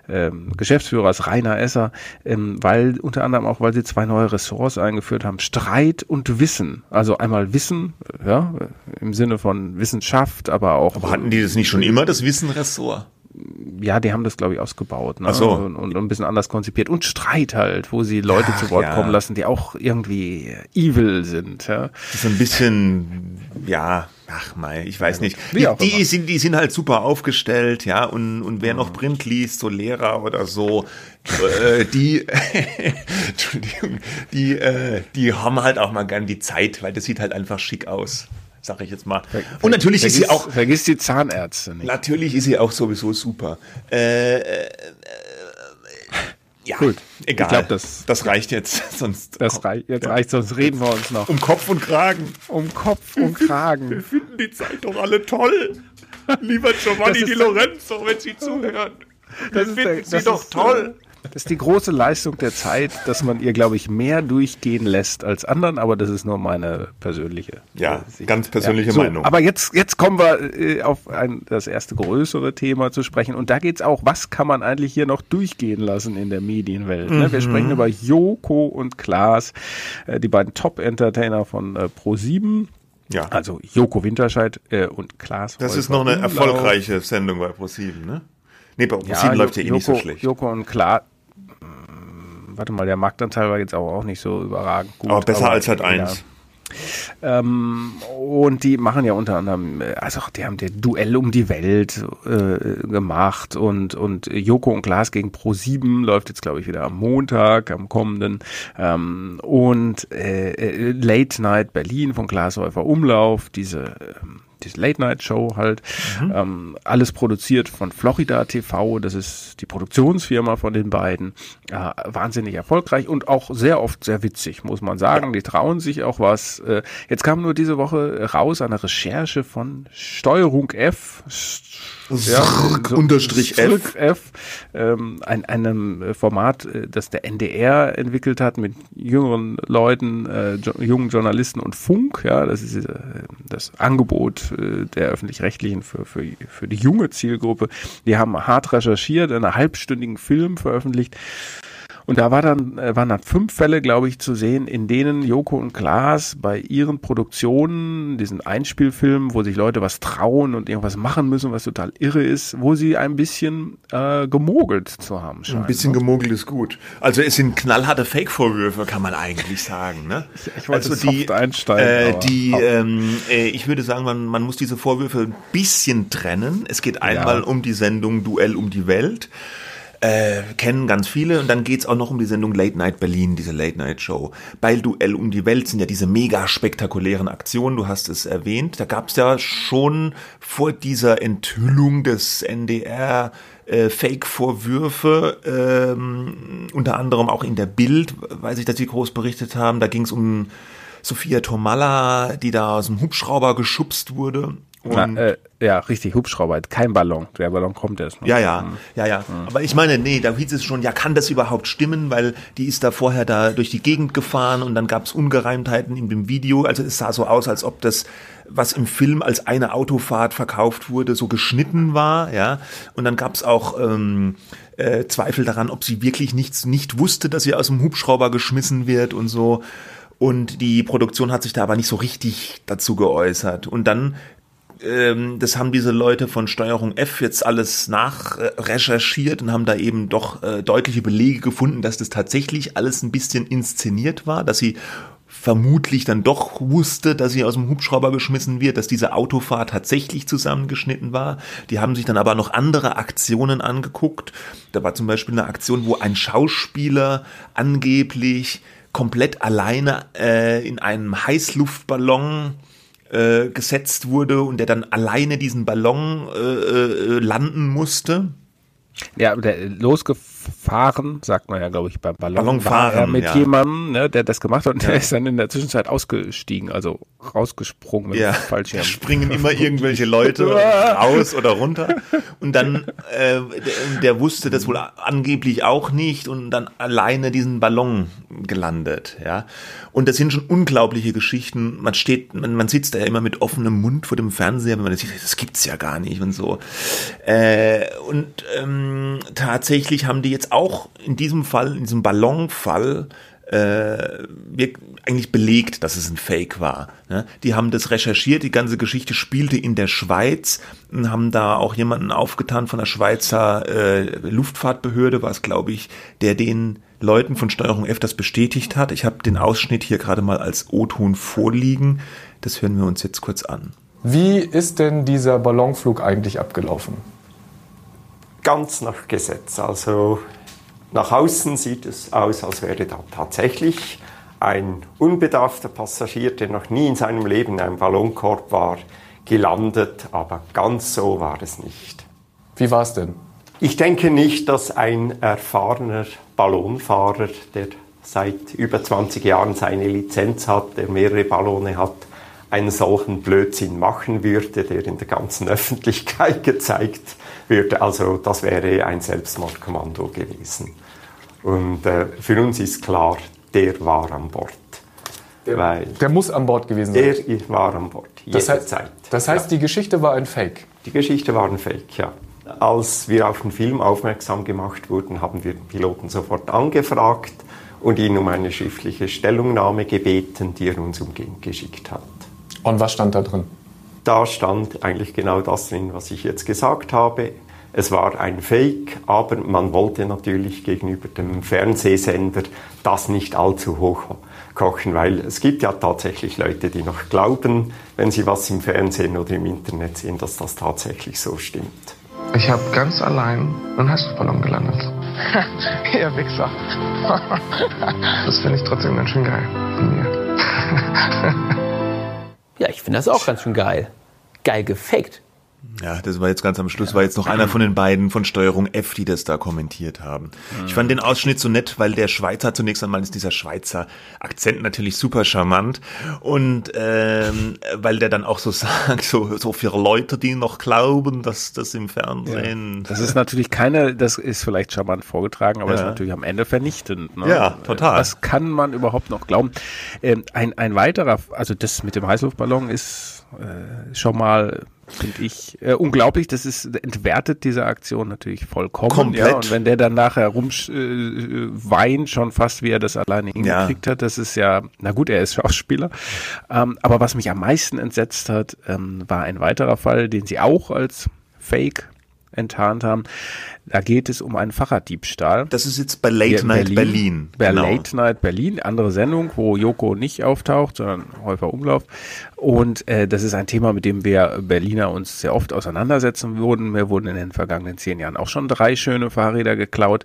C: ähm, Geschäftsführers Rainer Esser, ähm, weil unter anderem auch, weil sie zwei neue Ressorts eingeführt haben, Streit und Wissen. Also einmal Wissen, ja, im Sinne von Wissenschaft, aber auch.
B: Aber hatten die das nicht schon immer, das Wissen-Ressort?
C: ja, die haben das, glaube ich, ausgebaut ne? Ach so. und, und ein bisschen anders konzipiert. Und Streit halt, wo sie Leute Ach, zu Wort ja. kommen lassen, die auch irgendwie evil sind. Ja?
B: Das ist ein bisschen, ja, ach mei, ich weiß nicht. Die, die sind, die sind halt super aufgestellt, ja, und, und wer noch Print liest, so Lehrer oder so, äh, die, (laughs) Entschuldigung, die, äh, die haben halt auch mal gern die Zeit, weil das sieht halt einfach schick aus sag ich jetzt mal.
C: Und natürlich vergiss, ist sie auch. Vergiss die Zahnärzte
B: nicht. Natürlich ist sie auch sowieso super. Äh, äh, äh ja, Gut. egal. Ich glaube, das, das reicht jetzt. (laughs) Sonst
C: das reicht, jetzt ja. reicht, sonst reden wir uns noch.
B: Um Kopf und Kragen.
C: Um Kopf und Kragen.
B: Wir finden die Zeit doch alle toll. Lieber Giovanni Di Lorenzo, wenn Sie zuhören. Das wir finden der, Sie doch toll.
C: Das ist die große Leistung der Zeit, dass man ihr, glaube ich, mehr durchgehen lässt als anderen, aber das ist nur meine persönliche.
B: Ja, Sicht. ganz persönliche ja, so, Meinung.
C: Aber jetzt, jetzt kommen wir äh, auf ein, das erste größere Thema zu sprechen und da geht es auch, was kann man eigentlich hier noch durchgehen lassen in der Medienwelt? Mhm. Ne? Wir mhm. sprechen über Joko und Klaas, äh, die beiden Top-Entertainer von äh, Pro7. Ja. Also Joko Winterscheid äh, und Klaas.
B: Das ist noch eine erfolgreiche Sendung bei Pro7, ne? Nee, bei ProSieben ja, läuft ja eh Joko, nicht so schlecht.
C: Joko und Klaas, warte mal, der Marktanteil war jetzt auch, auch nicht so überragend
B: gut. Aber besser aber als halt eins.
C: Ähm, und die machen ja unter anderem, also die haben der Duell um die Welt äh, gemacht und und Joko und Glas gegen Pro 7 läuft jetzt glaube ich wieder am Montag, am kommenden ähm, und äh, äh Late Night Berlin von Glashäufer Umlauf, diese ähm, diese Late-Night-Show halt. Mhm. Ähm, alles produziert von Florida TV, das ist die Produktionsfirma von den beiden. Äh, wahnsinnig erfolgreich und auch sehr oft sehr witzig, muss man sagen. Die trauen sich auch was. Äh, jetzt kam nur diese Woche raus eine Recherche von Steuerung F.
B: Ja, so, unterstrich F.
C: F ähm, ein, einem Format, äh, das der NDR entwickelt hat mit jüngeren Leuten, äh, jo jungen Journalisten und Funk. Ja, das ist äh, das Angebot äh, der öffentlich-rechtlichen für, für, für die junge Zielgruppe. Die haben hart recherchiert, einen halbstündigen Film veröffentlicht und da war dann, äh, waren dann fünf Fälle, glaube ich, zu sehen, in denen Joko und Klaas bei ihren Produktionen, diesen Einspielfilmen, wo sich Leute was trauen und irgendwas machen müssen, was total irre ist, wo sie ein bisschen äh, gemogelt zu haben
B: scheinen. Ein bisschen ne? gemogelt ist gut. Also es sind knallharte Fake-Vorwürfe, kann man eigentlich sagen. Ne?
C: Ich, ich wollte also die, einsteigen.
B: Äh, die, ähm, äh, ich würde sagen, man, man muss diese Vorwürfe ein bisschen trennen. Es geht einmal ja. um die Sendung Duell um die Welt äh, kennen ganz viele und dann geht's auch noch um die Sendung Late Night Berlin, diese Late Night Show. Bei Duell um die Welt sind ja diese mega spektakulären Aktionen, du hast es erwähnt. Da gab's ja schon vor dieser Enthüllung des NDR äh, Fake-Vorwürfe, ähm, unter anderem auch in der Bild, weiß ich, dass sie groß berichtet haben. Da ging's um Sophia Tomalla, die da aus dem Hubschrauber geschubst wurde.
C: Na, äh, ja, richtig, Hubschrauber, kein Ballon. Der Ballon kommt erst
B: noch. Ja, ja, mhm. ja, ja. Mhm. Aber ich meine, nee, da hieß es schon, ja, kann das überhaupt stimmen? Weil die ist da vorher da durch die Gegend gefahren und dann gab es Ungereimtheiten in dem Video. Also es sah so aus, als ob das, was im Film als eine Autofahrt verkauft wurde, so geschnitten war, ja. Und dann gab es auch ähm, äh, Zweifel daran, ob sie wirklich nichts nicht wusste, dass sie aus dem Hubschrauber geschmissen wird und so. Und die Produktion hat sich da aber nicht so richtig dazu geäußert. Und dann ähm, das haben diese Leute von Steuerung F jetzt alles nachrecherchiert und haben da eben doch äh, deutliche Belege gefunden, dass das tatsächlich alles ein bisschen inszeniert war, dass sie vermutlich dann doch wusste, dass sie aus dem Hubschrauber geschmissen wird, dass diese Autofahrt tatsächlich zusammengeschnitten war. Die haben sich dann aber noch andere Aktionen angeguckt. Da war zum Beispiel eine Aktion, wo ein Schauspieler angeblich komplett alleine äh, in einem Heißluftballon äh, gesetzt wurde und der dann alleine diesen Ballon äh, äh, landen musste.
C: Ja, der losgefahren, sagt man ja, glaube ich, beim Ballon,
B: Ballonfahren,
C: mit ja. jemandem, ne, der das gemacht hat und ja. der ist dann in der Zwischenzeit ausgestiegen, also rausgesprungen
B: mit ja. Fallschirm. springen immer (laughs) irgendwelche Leute raus oder runter und dann äh, der, der, wusste das wohl angeblich auch nicht und dann alleine diesen Ballon gelandet, ja. Und das sind schon unglaubliche Geschichten. Man steht, man, man sitzt da ja immer mit offenem Mund vor dem Fernseher, wenn man das sieht, das gibt's ja gar nicht und so. Äh, und ähm, tatsächlich haben die jetzt auch in diesem Fall, in diesem Ballonfall, äh, eigentlich belegt, dass es ein Fake war. Ne? Die haben das recherchiert, die ganze Geschichte spielte in der Schweiz und haben da auch jemanden aufgetan von der Schweizer äh, Luftfahrtbehörde, war es glaube ich, der den Leuten von Steuerung F das bestätigt hat. Ich habe den Ausschnitt hier gerade mal als O-Ton vorliegen. Das hören wir uns jetzt kurz an.
D: Wie ist denn dieser Ballonflug eigentlich abgelaufen?
E: Ganz nach Gesetz. Also nach außen sieht es aus, als wäre da tatsächlich ein unbedarfter Passagier, der noch nie in seinem Leben in einem Ballonkorb war, gelandet, aber ganz so war es nicht.
D: Wie war es denn?
E: Ich denke nicht, dass ein erfahrener Ballonfahrer, der seit über 20 Jahren seine Lizenz hat, der mehrere Ballone hat, einen solchen Blödsinn machen würde, der in der ganzen (laughs) Öffentlichkeit gezeigt würde. Also das wäre ein Selbstmordkommando gewesen. Und äh, für uns ist klar, der war an Bord.
D: Der, Weil der muss an Bord gewesen sein.
E: Der war an Bord,
D: das heißt, Zeit. Das heißt, ja. die Geschichte war ein Fake?
E: Die Geschichte war ein Fake, ja. Als wir auf den Film aufmerksam gemacht wurden, haben wir den Piloten sofort angefragt und ihn um eine schriftliche Stellungnahme gebeten, die er uns umgehend geschickt hat.
D: Und was stand da drin?
E: Da stand eigentlich genau das drin, was ich jetzt gesagt habe. Es war ein Fake, aber man wollte natürlich gegenüber dem Fernsehsender das nicht allzu hoch kochen, weil es gibt ja tatsächlich Leute, die noch glauben, wenn sie was im Fernsehen oder im Internet sehen, dass das tatsächlich so stimmt.
F: Ich habe ganz allein einen Heißluftballon gelandet. (laughs)
G: Ihr Wichser.
F: das finde ich trotzdem ganz schön geil von mir. (laughs)
G: ja, ich finde das auch ganz schön geil.
H: geil gefaked.
B: Ja, das war jetzt ganz am Schluss, war jetzt noch einer von den (clears throat) beiden von Steuerung F, die das da kommentiert haben. Ich fand den Ausschnitt so nett, weil der Schweizer, zunächst einmal ist dieser Schweizer Akzent natürlich super charmant und ähm, weil der dann auch so (laughs) sagt, so, so für Leute, die noch glauben, dass das im Fernsehen...
C: Das ist natürlich keine, das ist vielleicht charmant vorgetragen, aber
B: Ja.
C: ist natürlich am Ende vernichtend. Ne?
B: Ja, total.
C: Was kann man überhaupt noch glauben? Ähm, ein, ein weiterer, also das mit dem Heißluftballon ist äh, schon mal, finde ich, äh, unglaublich. Das ist entwertet diese Aktion natürlich vollkommen.
B: Komplett.
C: Ja, und wenn der dann nachher rum äh, weint, schon fast wie er das alleine hingekriegt hat, das ist ja, na gut, er ist (laughs) Schauspieler. Ähm, aber was mich am meisten entsetzt hat, ähm, war ein weiterer Fall, den sie auch als Fake enttarnt haben. Da geht es um einen Fahrraddiebstahl.
B: Das ist jetzt bei Late Night Berlin.
C: Bei
B: Genau.
C: Late Night Berlin, andere Sendung, wo Joko nicht auftaucht, sondern Häufer Umlauf. Und äh, das ist ein Thema, mit dem wir Berliner uns sehr oft auseinandersetzen würden. Mir wurden in den vergangenen zehn Jahren auch schon drei schöne Fahrräder geklaut.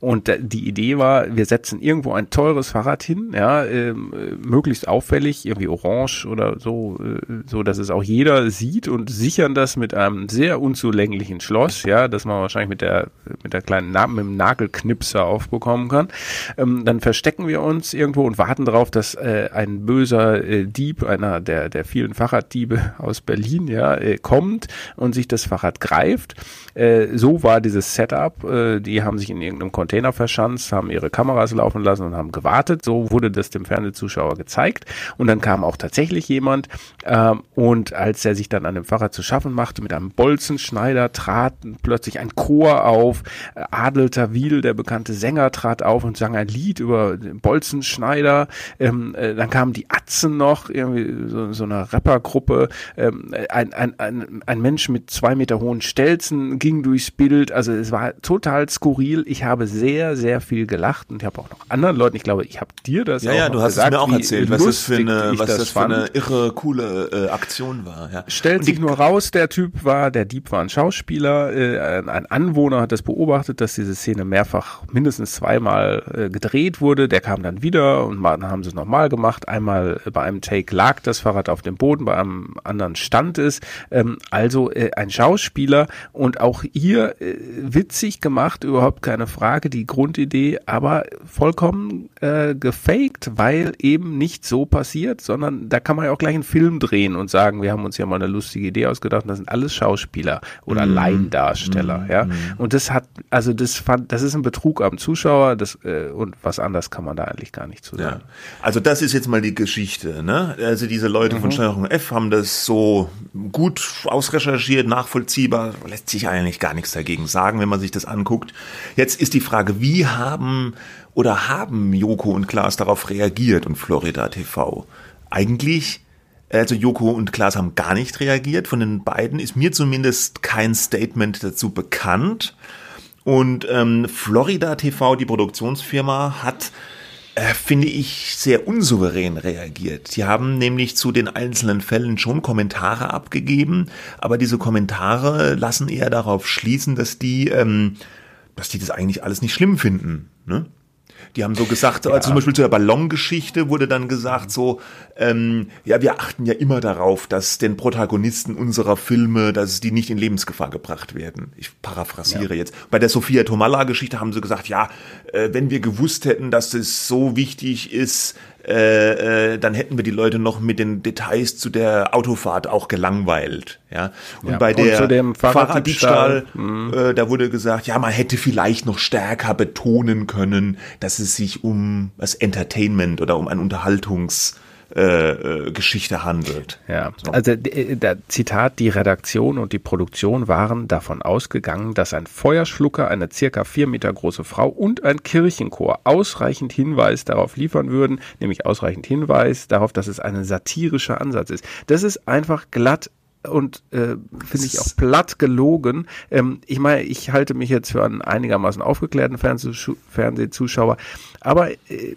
C: Und äh, die Idee war, wir setzen irgendwo ein teures Fahrrad hin, ja, äh, möglichst auffällig, irgendwie orange oder so, äh, so dass es auch jeder sieht und sichern das mit einem sehr unzulänglichen Schloss, ja, das man wahrscheinlich mit der mit der kleinen Na mit dem Nagelknipser aufbekommen kann. Ähm, dann verstecken wir uns irgendwo und warten darauf, dass äh, ein böser äh, Dieb, einer der der vielen Fahrraddiebe aus Berlin, ja, äh, kommt und sich das Fahrrad greift. Äh, so war dieses Setup. Äh, die haben sich in irgendeinem Container verschanzt, haben ihre Kameras laufen lassen und haben gewartet. So wurde das dem Fernsehzuschauer gezeigt. Und dann kam auch tatsächlich jemand. ähm, und als er sich dann an dem Fahrrad zu schaffen machte, mit einem Bolzenschneider trat plötzlich ein Chor auf. Adelter Wiel, der bekannte Sänger, trat auf und sang ein Lied über den Bolzenschneider. Ähm, äh, dann kamen die Atzen noch, irgendwie so, so eine Rappergruppe. Ähm, ein, ein, ein, ein Mensch mit zwei Meter hohen Stelzen ging durchs Bild. Also es war total skurril. Ich habe sehr, sehr viel gelacht und ich habe auch noch anderen Leuten, ich glaube, ich habe dir das
B: Ja,
C: auch
B: ja, du hast
C: gesagt,
B: es mir auch erzählt, was das für eine, was das, für
C: fand.
B: eine irre, coole äh, Aktion war. Ja.
C: Stellt sich nur raus, der Typ war, der Dieb war ein Schauspieler, äh, ein Anwohner hat das beobachtet, dass diese Szene mehrfach mindestens zweimal äh, gedreht wurde. Der kam dann wieder und mal, dann haben sie es nochmal gemacht. Einmal äh, bei einem Take lag das Fahrrad auf dem Boden, bei einem anderen stand es. Ähm, also äh, ein Schauspieler und auch hier äh, witzig gemacht, überhaupt keine Frage, die Grundidee, aber vollkommen äh, gefaked, weil eben nicht so passiert, sondern da kann man ja auch gleich einen Film drehen und sagen, wir haben uns ja mal eine lustige Idee ausgedacht, das sind alles Schauspieler oder
B: Mhm.
C: Laiendarsteller, ja. Und das hat, also das fand, das ist ein Betrug am Zuschauer, das äh, und was anderes kann man da eigentlich gar nicht zu
B: Ja.
C: sagen.
B: Also das ist jetzt mal die Geschichte, ne? Also diese Leute von Steuerung F haben das so gut ausrecherchiert, nachvollziehbar, lässt sich eigentlich gar nichts dagegen sagen, wenn man sich das anguckt. Jetzt ist die Frage, wie haben oder haben Joko und Klaas darauf reagiert und Florida TV? Eigentlich also Joko und Klaas haben gar nicht reagiert. Von den beiden ist mir zumindest kein Statement dazu bekannt. Und ähm, Florida TV, die Produktionsfirma, hat, äh, finde ich, sehr unsouverän reagiert. Die haben nämlich zu den einzelnen Fällen schon Kommentare abgegeben, aber diese Kommentare lassen eher darauf schließen, dass die, ähm, dass die das eigentlich alles nicht schlimm finden. Ne? Die haben so gesagt, also zum Beispiel zu der Ballongeschichte wurde dann gesagt so, ähm, ja, wir achten ja immer darauf, dass den Protagonisten unserer Filme, dass die nicht in Lebensgefahr gebracht werden. Ich paraphrasiere jetzt. Bei der Sophia Tomalla-Geschichte haben sie gesagt, ja, äh, wenn wir gewusst hätten, dass es so wichtig ist, äh, äh, dann hätten wir die Leute noch mit den Details zu der Autofahrt auch gelangweilt. Ja. Und
C: Ja,
B: bei
C: und
B: der Fahrraddiebstahl,
C: Fahrraddiebstahl,
B: äh, da wurde gesagt, ja, man hätte vielleicht noch stärker betonen können, dass es sich um das Entertainment oder um ein Unterhaltungs äh, äh, Geschichte handelt.
C: Ja, also äh, der Zitat, die Redaktion und die Produktion waren davon ausgegangen, dass ein Feuerschlucker, eine circa vier Meter große Frau und ein Kirchenchor ausreichend Hinweis darauf liefern würden, nämlich ausreichend Hinweis darauf, dass es ein satirischer Ansatz ist. Das ist einfach glatt und äh, finde ich auch platt gelogen. Ähm, ich meine, ich halte mich jetzt für einen einigermaßen aufgeklärten Fernsehzuschauer, aber äh,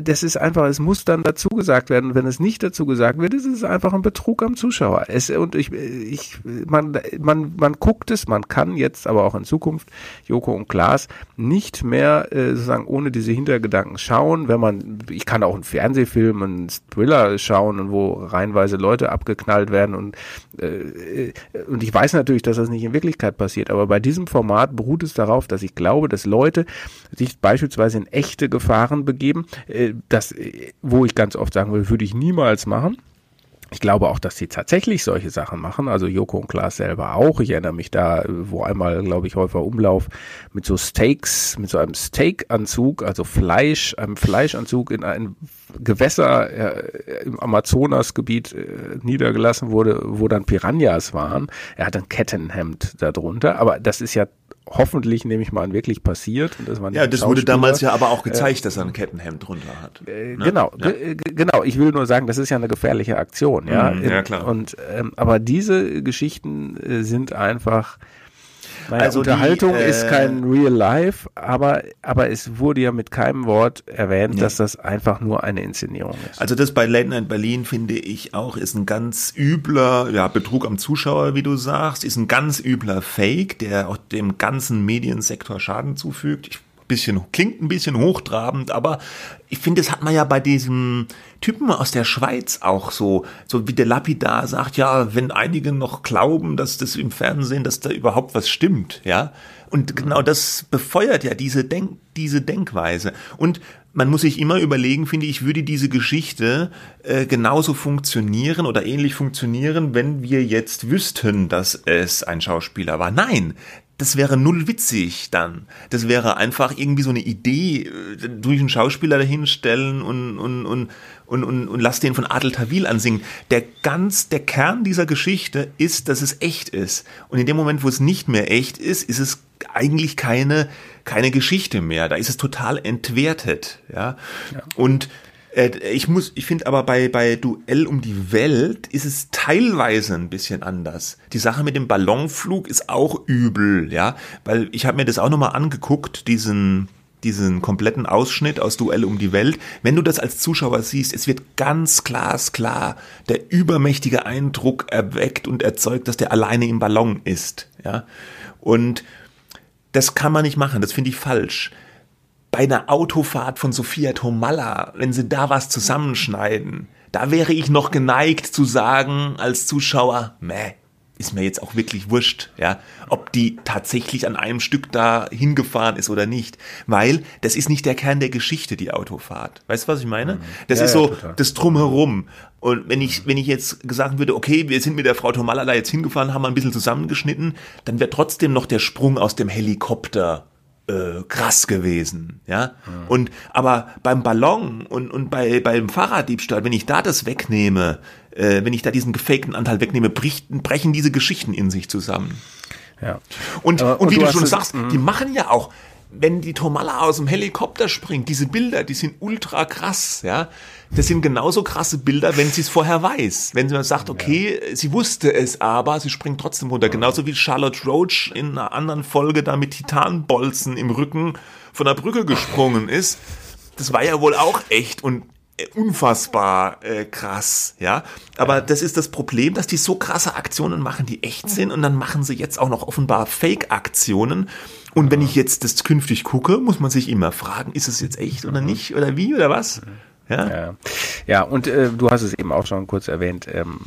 C: das ist einfach, es muss dann dazu gesagt werden. Und wenn es nicht dazu gesagt wird, ist es einfach ein Betrug am Zuschauer. Es, und ich, ich, man, man, man guckt es, man kann jetzt aber auch in Zukunft Joko und Klaas nicht mehr äh, sozusagen ohne diese Hintergedanken schauen. Wenn man, ich kann auch einen Fernsehfilm, einen Thriller schauen und wo reihenweise Leute abgeknallt werden und äh, und ich weiß natürlich, dass das nicht in Wirklichkeit passiert, aber bei diesem Format beruht es darauf, dass ich glaube, dass Leute sich beispielsweise in echte Gefahren begeben, äh, das, äh, wo ich ganz oft sagen würde, würde ich niemals machen. Ich glaube auch, dass sie tatsächlich solche Sachen machen. Also Joko und Klaas selber auch. Ich erinnere mich da, wo einmal, glaube ich, häufiger Umlauf mit so Steaks, mit so einem Steakanzug, also Fleisch, einem Fleischanzug in ein Gewässer äh, im Amazonasgebiet äh, niedergelassen wurde, wo dann Piranhas waren. Er hat ein Kettenhemd darunter. Aber das ist ja hoffentlich, nehme ich mal an, wirklich passiert. Das
B: ja, das wurde damals ja aber auch gezeigt, äh, dass er ein Kettenhemd drunter hat.
C: Äh, ne? Genau, ja. genau. Ich will nur sagen, das ist ja eine gefährliche Aktion, ja.
B: Mhm, ja, klar.
C: Und ähm, aber diese Geschichten äh, sind einfach naja, also Unterhaltung die, äh, ist kein Real Life, aber, aber es wurde ja mit keinem Wort erwähnt, nee. dass das einfach nur eine Inszenierung ist.
B: Also das bei Late Night Berlin finde ich auch ist ein ganz übler ja, Betrug am Zuschauer, wie du sagst, ist ein ganz übler Fake, der auch dem ganzen Mediensektor Schaden zufügt. Ich bisschen, klingt ein bisschen hochtrabend, aber ich finde, das hat man ja bei diesem Typen aus der Schweiz auch so, so wie der Lapidar sagt, ja, wenn einige noch glauben, dass das im Fernsehen, dass da überhaupt was stimmt, ja. Und genau das befeuert ja diese Denk, diese Denkweise. Und man muss sich immer überlegen, finde ich, würde diese Geschichte äh, genauso funktionieren oder ähnlich funktionieren, wenn wir jetzt wüssten, dass es ein Schauspieler war. Nein, das wäre null witzig dann. Das wäre einfach irgendwie so eine Idee, äh, durch einen Schauspieler dahinstellen und, und, und, und, und, und lass den von Adel Tawil ansingen. Der ganz, der Kern dieser Geschichte ist, dass es echt ist. Und in dem Moment, wo es nicht mehr echt ist, ist es eigentlich keine, keine Geschichte mehr. Da ist es total entwertet, ja. ja. Und ich muss, ich finde aber bei, bei Duell um die Welt ist es teilweise ein bisschen anders. Die Sache mit dem Ballonflug ist auch übel, ja, weil ich habe mir das auch nochmal angeguckt, diesen, diesen kompletten Ausschnitt aus Duell um die Welt. Wenn du das als Zuschauer siehst, es wird ganz glasklar der übermächtige Eindruck erweckt und erzeugt, dass der alleine im Ballon ist, ja. Und das kann man nicht machen, das finde ich falsch bei einer Autofahrt von Sophia Tomalla, wenn sie da was zusammenschneiden, da wäre ich noch geneigt zu sagen als Zuschauer, meh, ist mir jetzt auch wirklich wurscht, ja, ob die tatsächlich an einem Stück da hingefahren ist oder nicht, weil das ist nicht der Kern der Geschichte, die Autofahrt. Weißt du, was ich meine? Mhm. Das ja, ist so ja, das drumherum. Und wenn ich, wenn ich jetzt gesagt würde, okay, wir sind mit der Frau Tomalla da jetzt hingefahren, haben ein bisschen zusammengeschnitten, dann wäre trotzdem noch der Sprung aus dem Helikopter äh, krass gewesen, ja. Mhm. Und aber beim Ballon und und bei beim Fahrraddiebstahl, wenn ich da das wegnehme, äh, wenn ich da diesen gefakten Anteil wegnehme, brichten, brechen diese Geschichten in sich zusammen.
C: Ja.
B: Und äh, und, und wie du, du schon sagst, die mhm. machen ja auch wenn die Tomala aus dem Helikopter springt, diese Bilder, die sind ultra krass, ja. Das sind genauso krasse Bilder, wenn sie es vorher weiß. Wenn sie sagt, okay, ja. sie wusste es aber, sie springt trotzdem runter. Genauso wie Charlotte Roach in einer anderen Folge da mit Titanbolzen im Rücken von der Brücke gesprungen ist. Das war ja wohl auch echt und unfassbar äh, krass, ja. Aber das ist das Problem, dass die so krasse Aktionen machen, die echt sind. Und dann machen sie jetzt auch noch offenbar Fake-Aktionen. Und wenn ich jetzt das künftig gucke, muss man sich immer fragen, ist es jetzt echt oder nicht oder wie oder was?
C: Ja, ja, ja und äh, du hast es eben auch schon kurz erwähnt, ähm,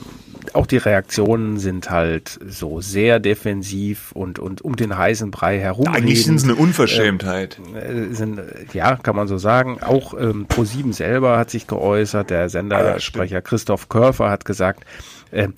C: auch die Reaktionen sind halt so sehr defensiv und, und um den heißen Brei herum.
B: Eigentlich sind es eine Unverschämtheit.
C: Äh, sind, ja, kann man so sagen. Auch ähm, Pro7 selber hat sich geäußert, der Sendersprecher ah, ja, Christoph Körfer hat gesagt, äh,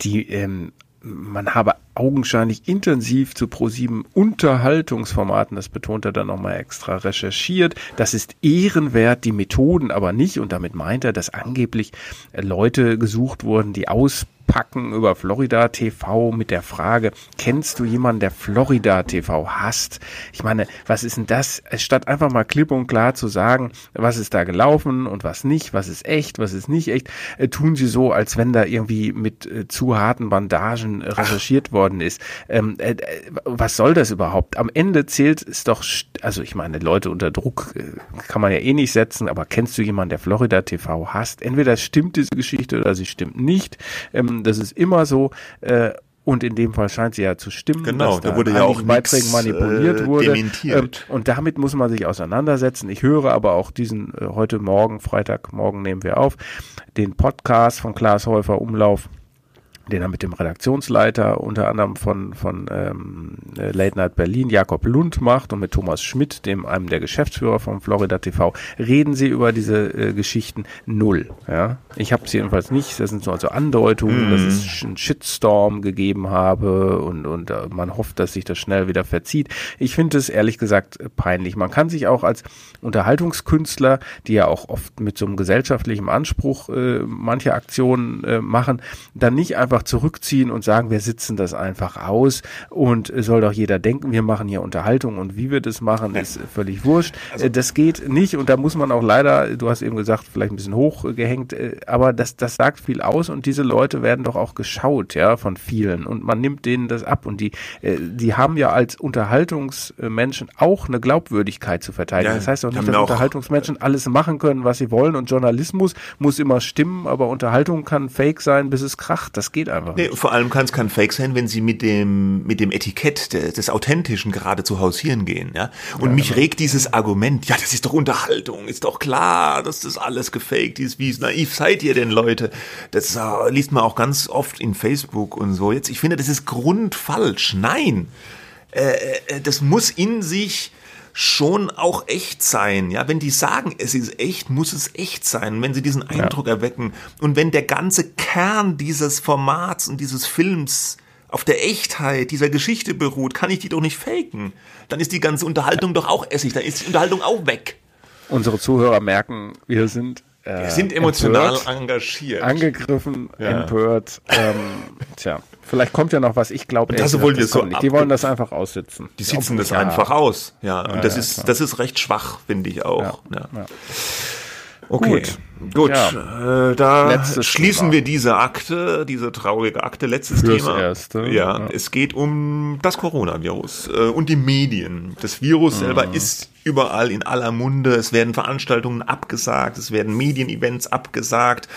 C: die ähm, man habe augenscheinlich intensiv zu ProSieben Unterhaltungsformaten, das betont er dann nochmal extra, recherchiert. Das ist ehrenwert, die Methoden aber nicht. Und damit meint er, dass angeblich Leute gesucht wurden, die aus packen über Florida TV mit der Frage, kennst du jemanden, der Florida TV hasst? Ich meine, was ist denn das? Statt einfach mal klipp und klar zu sagen, was ist da gelaufen und was nicht, was ist echt, was ist nicht echt, äh, tun sie so, als wenn da irgendwie mit äh, zu harten Bandagen recherchiert Ach. Worden ist. Ähm, äh, was soll das überhaupt? Am Ende zählt es doch, also ich meine, Leute unter Druck äh, kann man ja eh nicht setzen, aber kennst du jemanden, der Florida TV hasst? Entweder stimmt diese Geschichte oder sie stimmt nicht. Ähm, das ist immer so. Äh, und in dem Fall scheint sie ja zu stimmen.
B: Genau,
C: da,
B: da wurde ja auch
C: Beiträgen manipuliert
B: äh,
C: wurde.
B: dementiert.
C: Ähm, und damit muss man sich auseinandersetzen. Ich höre aber auch diesen äh, heute Morgen, Freitagmorgen nehmen wir auf, den Podcast von Klaas Häufer Umlauf den er mit dem Redaktionsleiter unter anderem von, von ähm, Late Night Berlin, Jakob Lund macht und mit Thomas Schmidt, dem einem der Geschäftsführer von Florida TV, reden sie über diese äh, Geschichten null. Ja? Ich habe es jedenfalls nicht, das sind so also Andeutungen, mm. dass es einen Shitstorm gegeben habe und, und äh, man hofft, dass sich das schnell wieder verzieht. Ich finde es ehrlich gesagt peinlich. Man kann sich auch als Unterhaltungskünstler, die ja auch oft mit so einem gesellschaftlichen Anspruch äh, manche Aktionen äh, machen, dann nicht einfach einfach zurückziehen und sagen, wir sitzen das einfach aus und soll doch jeder denken, wir machen hier Unterhaltung und wie wir das machen, ist völlig wurscht. Also, das geht nicht und da muss man auch leider, du hast eben gesagt, vielleicht ein bisschen hochgehängt, äh, aber das, das sagt viel aus und diese Leute werden doch auch geschaut, ja, von vielen und man nimmt denen das ab und die, äh, die haben ja als Unterhaltungsmenschen auch eine Glaubwürdigkeit zu verteidigen. Ja, das heißt auch nicht, dass Unterhaltungsmenschen alles machen können, was sie wollen und Journalismus muss immer stimmen, aber Unterhaltung kann fake sein, bis es kracht. Das geht geht einfach
B: nee, Vor allem kann es kein Fake sein, wenn sie mit dem, mit dem Etikett des, des Authentischen gerade zu hausieren gehen. Ja? Und ja, mich genau. regt dieses Argument, ja, das ist doch Unterhaltung, ist doch klar, dass das alles gefaked ist. Wie naiv seid ihr denn, Leute? Das uh, liest man auch ganz oft in Facebook und so. Jetzt, ich finde, das ist grundfalsch. Nein. Äh, äh, das muss in sich schon auch echt sein. Ja, wenn die sagen, es ist echt, muss es echt sein. wenn sie diesen Eindruck ja. erwecken und wenn der ganze Kern dieses Formats und dieses Films auf der Echtheit dieser Geschichte beruht, kann ich die doch nicht faken. Dann ist die ganze Unterhaltung ja. doch auch Essig, dann ist die Unterhaltung auch weg.
C: Unsere Zuhörer merken, wir sind
B: wir sind emotional empört, engagiert.
C: Angegriffen, ja. empört. Ähm, tja, vielleicht kommt ja noch was. Ich glaube,
B: das wollen wir so
C: Die wollen das einfach aussitzen.
B: Die sitzen das ja. einfach aus. Ja, und ja, das ist das ist recht schwach, finde ich auch. Ja. Okay, gut, gut. Äh, da Letztes schließen Thema. wir diese Akte, diese traurige Akte. Letztes Fürs Thema. Erste. Ja, es geht um das Coronavirus äh, und die Medien. Das Virus mhm. selber ist überall in aller Munde. Es werden Veranstaltungen abgesagt, es werden Medienevents abgesagt.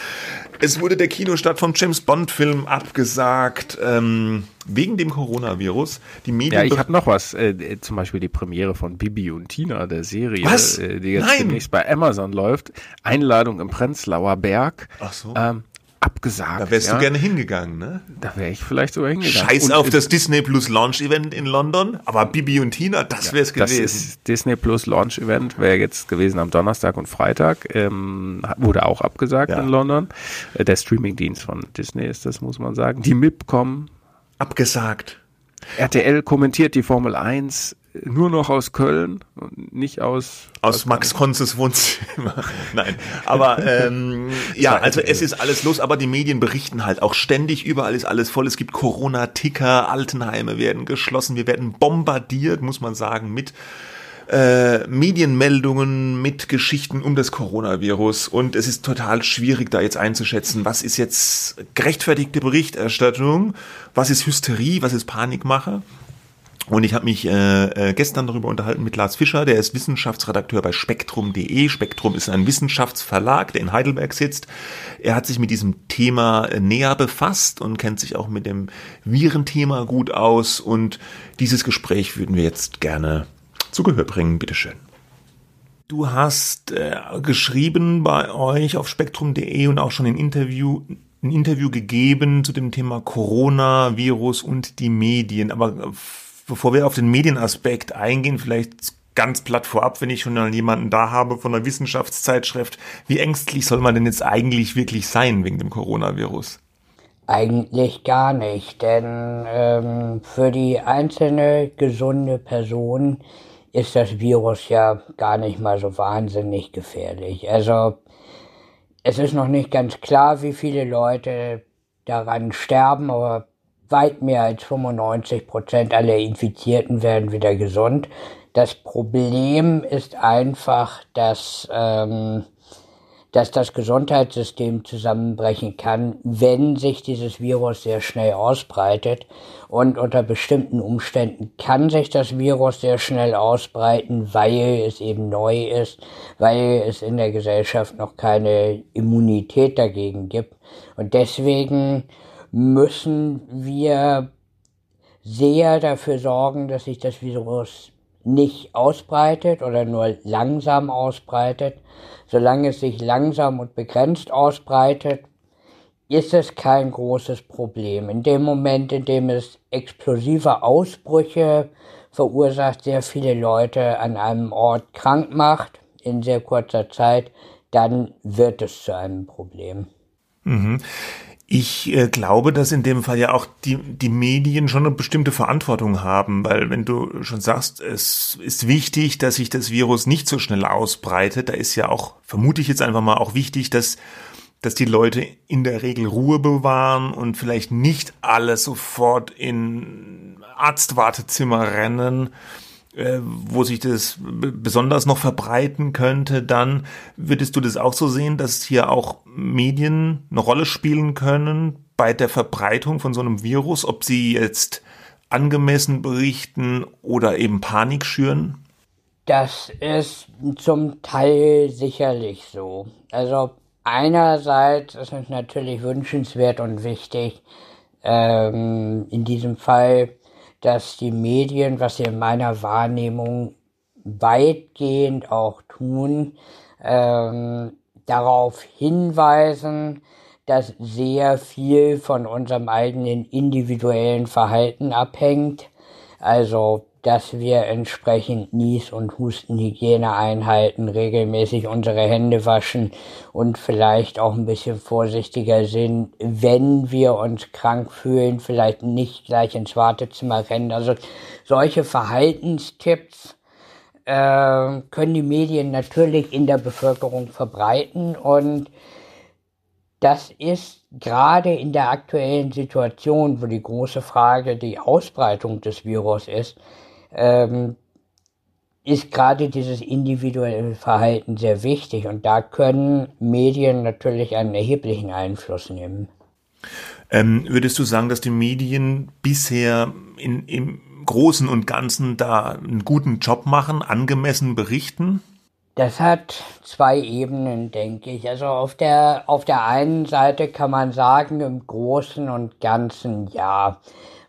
B: Es wurde der Kinostart vom James Bond Film abgesagt ähm, wegen dem Coronavirus. Die Medien
C: ja, ich habe noch was. Äh, äh, zum Beispiel die Premiere von Bibi und Tina der Serie,
B: was?
C: Äh, die jetzt Nein. demnächst bei Amazon läuft. Einladung im Prenzlauer Berg.
B: Ach so.
C: Ähm, abgesagt.
B: Da wärst ja. du gerne hingegangen, ne?
C: Da wäre ich vielleicht sogar hingegangen.
B: Scheiß und auf das Disney Plus Launch Event in London, aber Bibi und Tina, das wäre es gewesen. Das
C: Disney Plus Launch Event wäre jetzt gewesen am Donnerstag und Freitag, ähm, wurde auch abgesagt ja. in London. Äh, der Streamingdienst von Disney ist das, muss man sagen. Die MIPCOM.
B: Abgesagt.
C: RTL kommentiert die Formel 1 nur noch aus Köln und nicht aus
B: aus, aus Max Konzes Wohnzimmer. (laughs) Nein, aber ähm, (laughs) ja, also es ist alles los, aber die Medien berichten halt auch ständig, überall ist alles voll. Es gibt Corona-Ticker, Altenheime werden geschlossen, wir werden bombardiert, muss man sagen, mit äh, Medienmeldungen mit Geschichten um das Coronavirus und es ist total schwierig da jetzt einzuschätzen, was ist jetzt gerechtfertigte Berichterstattung, was ist Hysterie, was ist Panikmache. Und ich habe mich äh, äh, gestern darüber unterhalten mit Lars Fischer, der ist Wissenschaftsredakteur bei spektrum.de. Spektrum ist ein Wissenschaftsverlag, der in Heidelberg sitzt. Er hat sich mit diesem Thema äh, näher befasst und kennt sich auch mit dem Virenthema gut aus. Und dieses Gespräch würden wir jetzt gerne zu Gehör bringen. Bitteschön. Du hast äh, geschrieben bei euch auf spektrum.de und auch schon ein Interview, ein Interview gegeben zu dem Thema Coronavirus und die Medien. Aber bevor wir auf den Medienaspekt eingehen, vielleicht ganz platt vorab, wenn ich schon jemanden da habe von einer Wissenschaftszeitschrift, wie ängstlich soll man denn jetzt eigentlich wirklich sein wegen dem Coronavirus?
H: Eigentlich gar nicht, denn ähm, für die einzelne gesunde Person ist das Virus ja gar nicht mal so wahnsinnig gefährlich. Also es ist noch nicht ganz klar, wie viele Leute daran sterben, aber weit mehr als 95 Prozent aller Infizierten werden wieder gesund. Das Problem ist einfach, dass ähm, dass das Gesundheitssystem zusammenbrechen kann, wenn sich dieses Virus sehr schnell ausbreitet. Und unter bestimmten Umständen kann sich das Virus sehr schnell ausbreiten, weil es eben neu ist, weil es in der Gesellschaft noch keine Immunität dagegen gibt. Und deswegen müssen wir sehr dafür sorgen, dass sich das Virus nicht ausbreitet oder nur langsam ausbreitet. Solange es sich langsam und begrenzt ausbreitet, ist es kein großes Problem. In dem Moment, in dem es explosive Ausbrüche verursacht, sehr viele Leute an einem Ort krank macht in sehr kurzer Zeit, dann wird es zu einem Problem.
B: Mhm. Ich äh, glaube, dass in dem Fall ja auch die, die Medien schon eine bestimmte Verantwortung haben, weil wenn du schon sagst, es ist wichtig, dass sich das Virus nicht so schnell ausbreitet, da ist ja auch, vermute ich jetzt einfach mal, auch wichtig, dass, dass die Leute in der Regel Ruhe bewahren und vielleicht nicht alle sofort in Arztwartezimmer rennen, äh, wo sich das besonders noch verbreiten könnte, dann würdest du das auch so sehen, dass hier auch Medien eine Rolle spielen können bei der Verbreitung von so einem Virus, ob sie jetzt angemessen berichten oder eben Panik schüren?
H: Das ist zum Teil sicherlich so. Also einerseits ist es natürlich wünschenswert und wichtig, ähm, in diesem Fall dass die Medien, was sie in meiner Wahrnehmung weitgehend auch tun, ähm, darauf hinweisen, dass sehr viel von unserem eigenen individuellen Verhalten abhängt. Also dass wir entsprechend Nies- und Hustenhygiene einhalten, regelmäßig unsere Hände waschen und vielleicht auch ein bisschen vorsichtiger sind, wenn wir uns krank fühlen, vielleicht nicht gleich ins Wartezimmer rennen. Also solche Verhaltenstipps äh, können die Medien natürlich in der Bevölkerung verbreiten und das ist gerade in der aktuellen Situation, wo die große Frage die Ausbreitung des Virus ist, ähm, ist gerade dieses individuelle Verhalten sehr wichtig und da können Medien natürlich einen erheblichen Einfluss nehmen.
B: Ähm, würdest du sagen, dass die Medien bisher in, im Großen und Ganzen da einen guten Job machen, angemessen berichten?
H: Das hat zwei Ebenen, denke ich. Also auf der, auf der einen Seite kann man sagen, im Großen und Ganzen ja.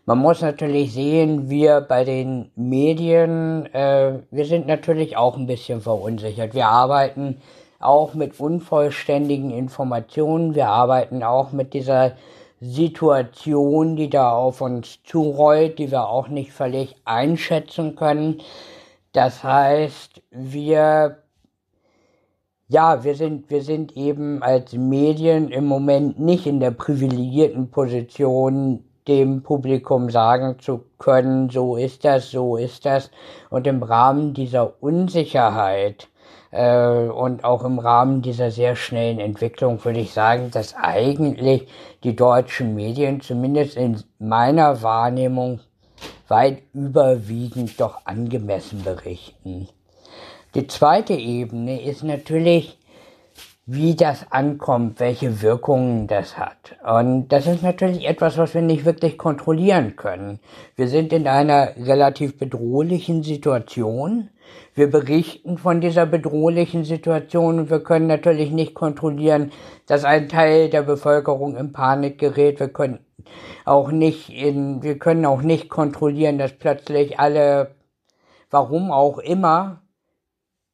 H: Man muss natürlich sehen, wir bei den Medien, äh, wir sind natürlich auch ein bisschen verunsichert. Wir arbeiten auch mit unvollständigen Informationen. Wir arbeiten auch mit dieser Situation, die da auf uns zurollt, die wir auch nicht völlig einschätzen können. Das heißt, wir ja, wir sind, wir sind eben als Medien im Moment nicht in der privilegierten Position, dem Publikum sagen zu können, so ist das, so ist das. Und im Rahmen dieser Unsicherheit äh, und auch im Rahmen dieser sehr schnellen Entwicklung würde ich sagen, dass eigentlich die deutschen Medien zumindest in meiner Wahrnehmung weit überwiegend doch angemessen berichten. Die zweite Ebene ist natürlich wie das ankommt, welche Wirkungen das hat. Und das ist natürlich etwas, was wir nicht wirklich kontrollieren können. Wir sind in einer relativ bedrohlichen Situation. Wir berichten von dieser bedrohlichen Situation und wir können natürlich nicht kontrollieren, dass ein Teil der Bevölkerung in Panik gerät. Wir können auch nicht in, wir können auch nicht kontrollieren, dass plötzlich alle, warum auch immer,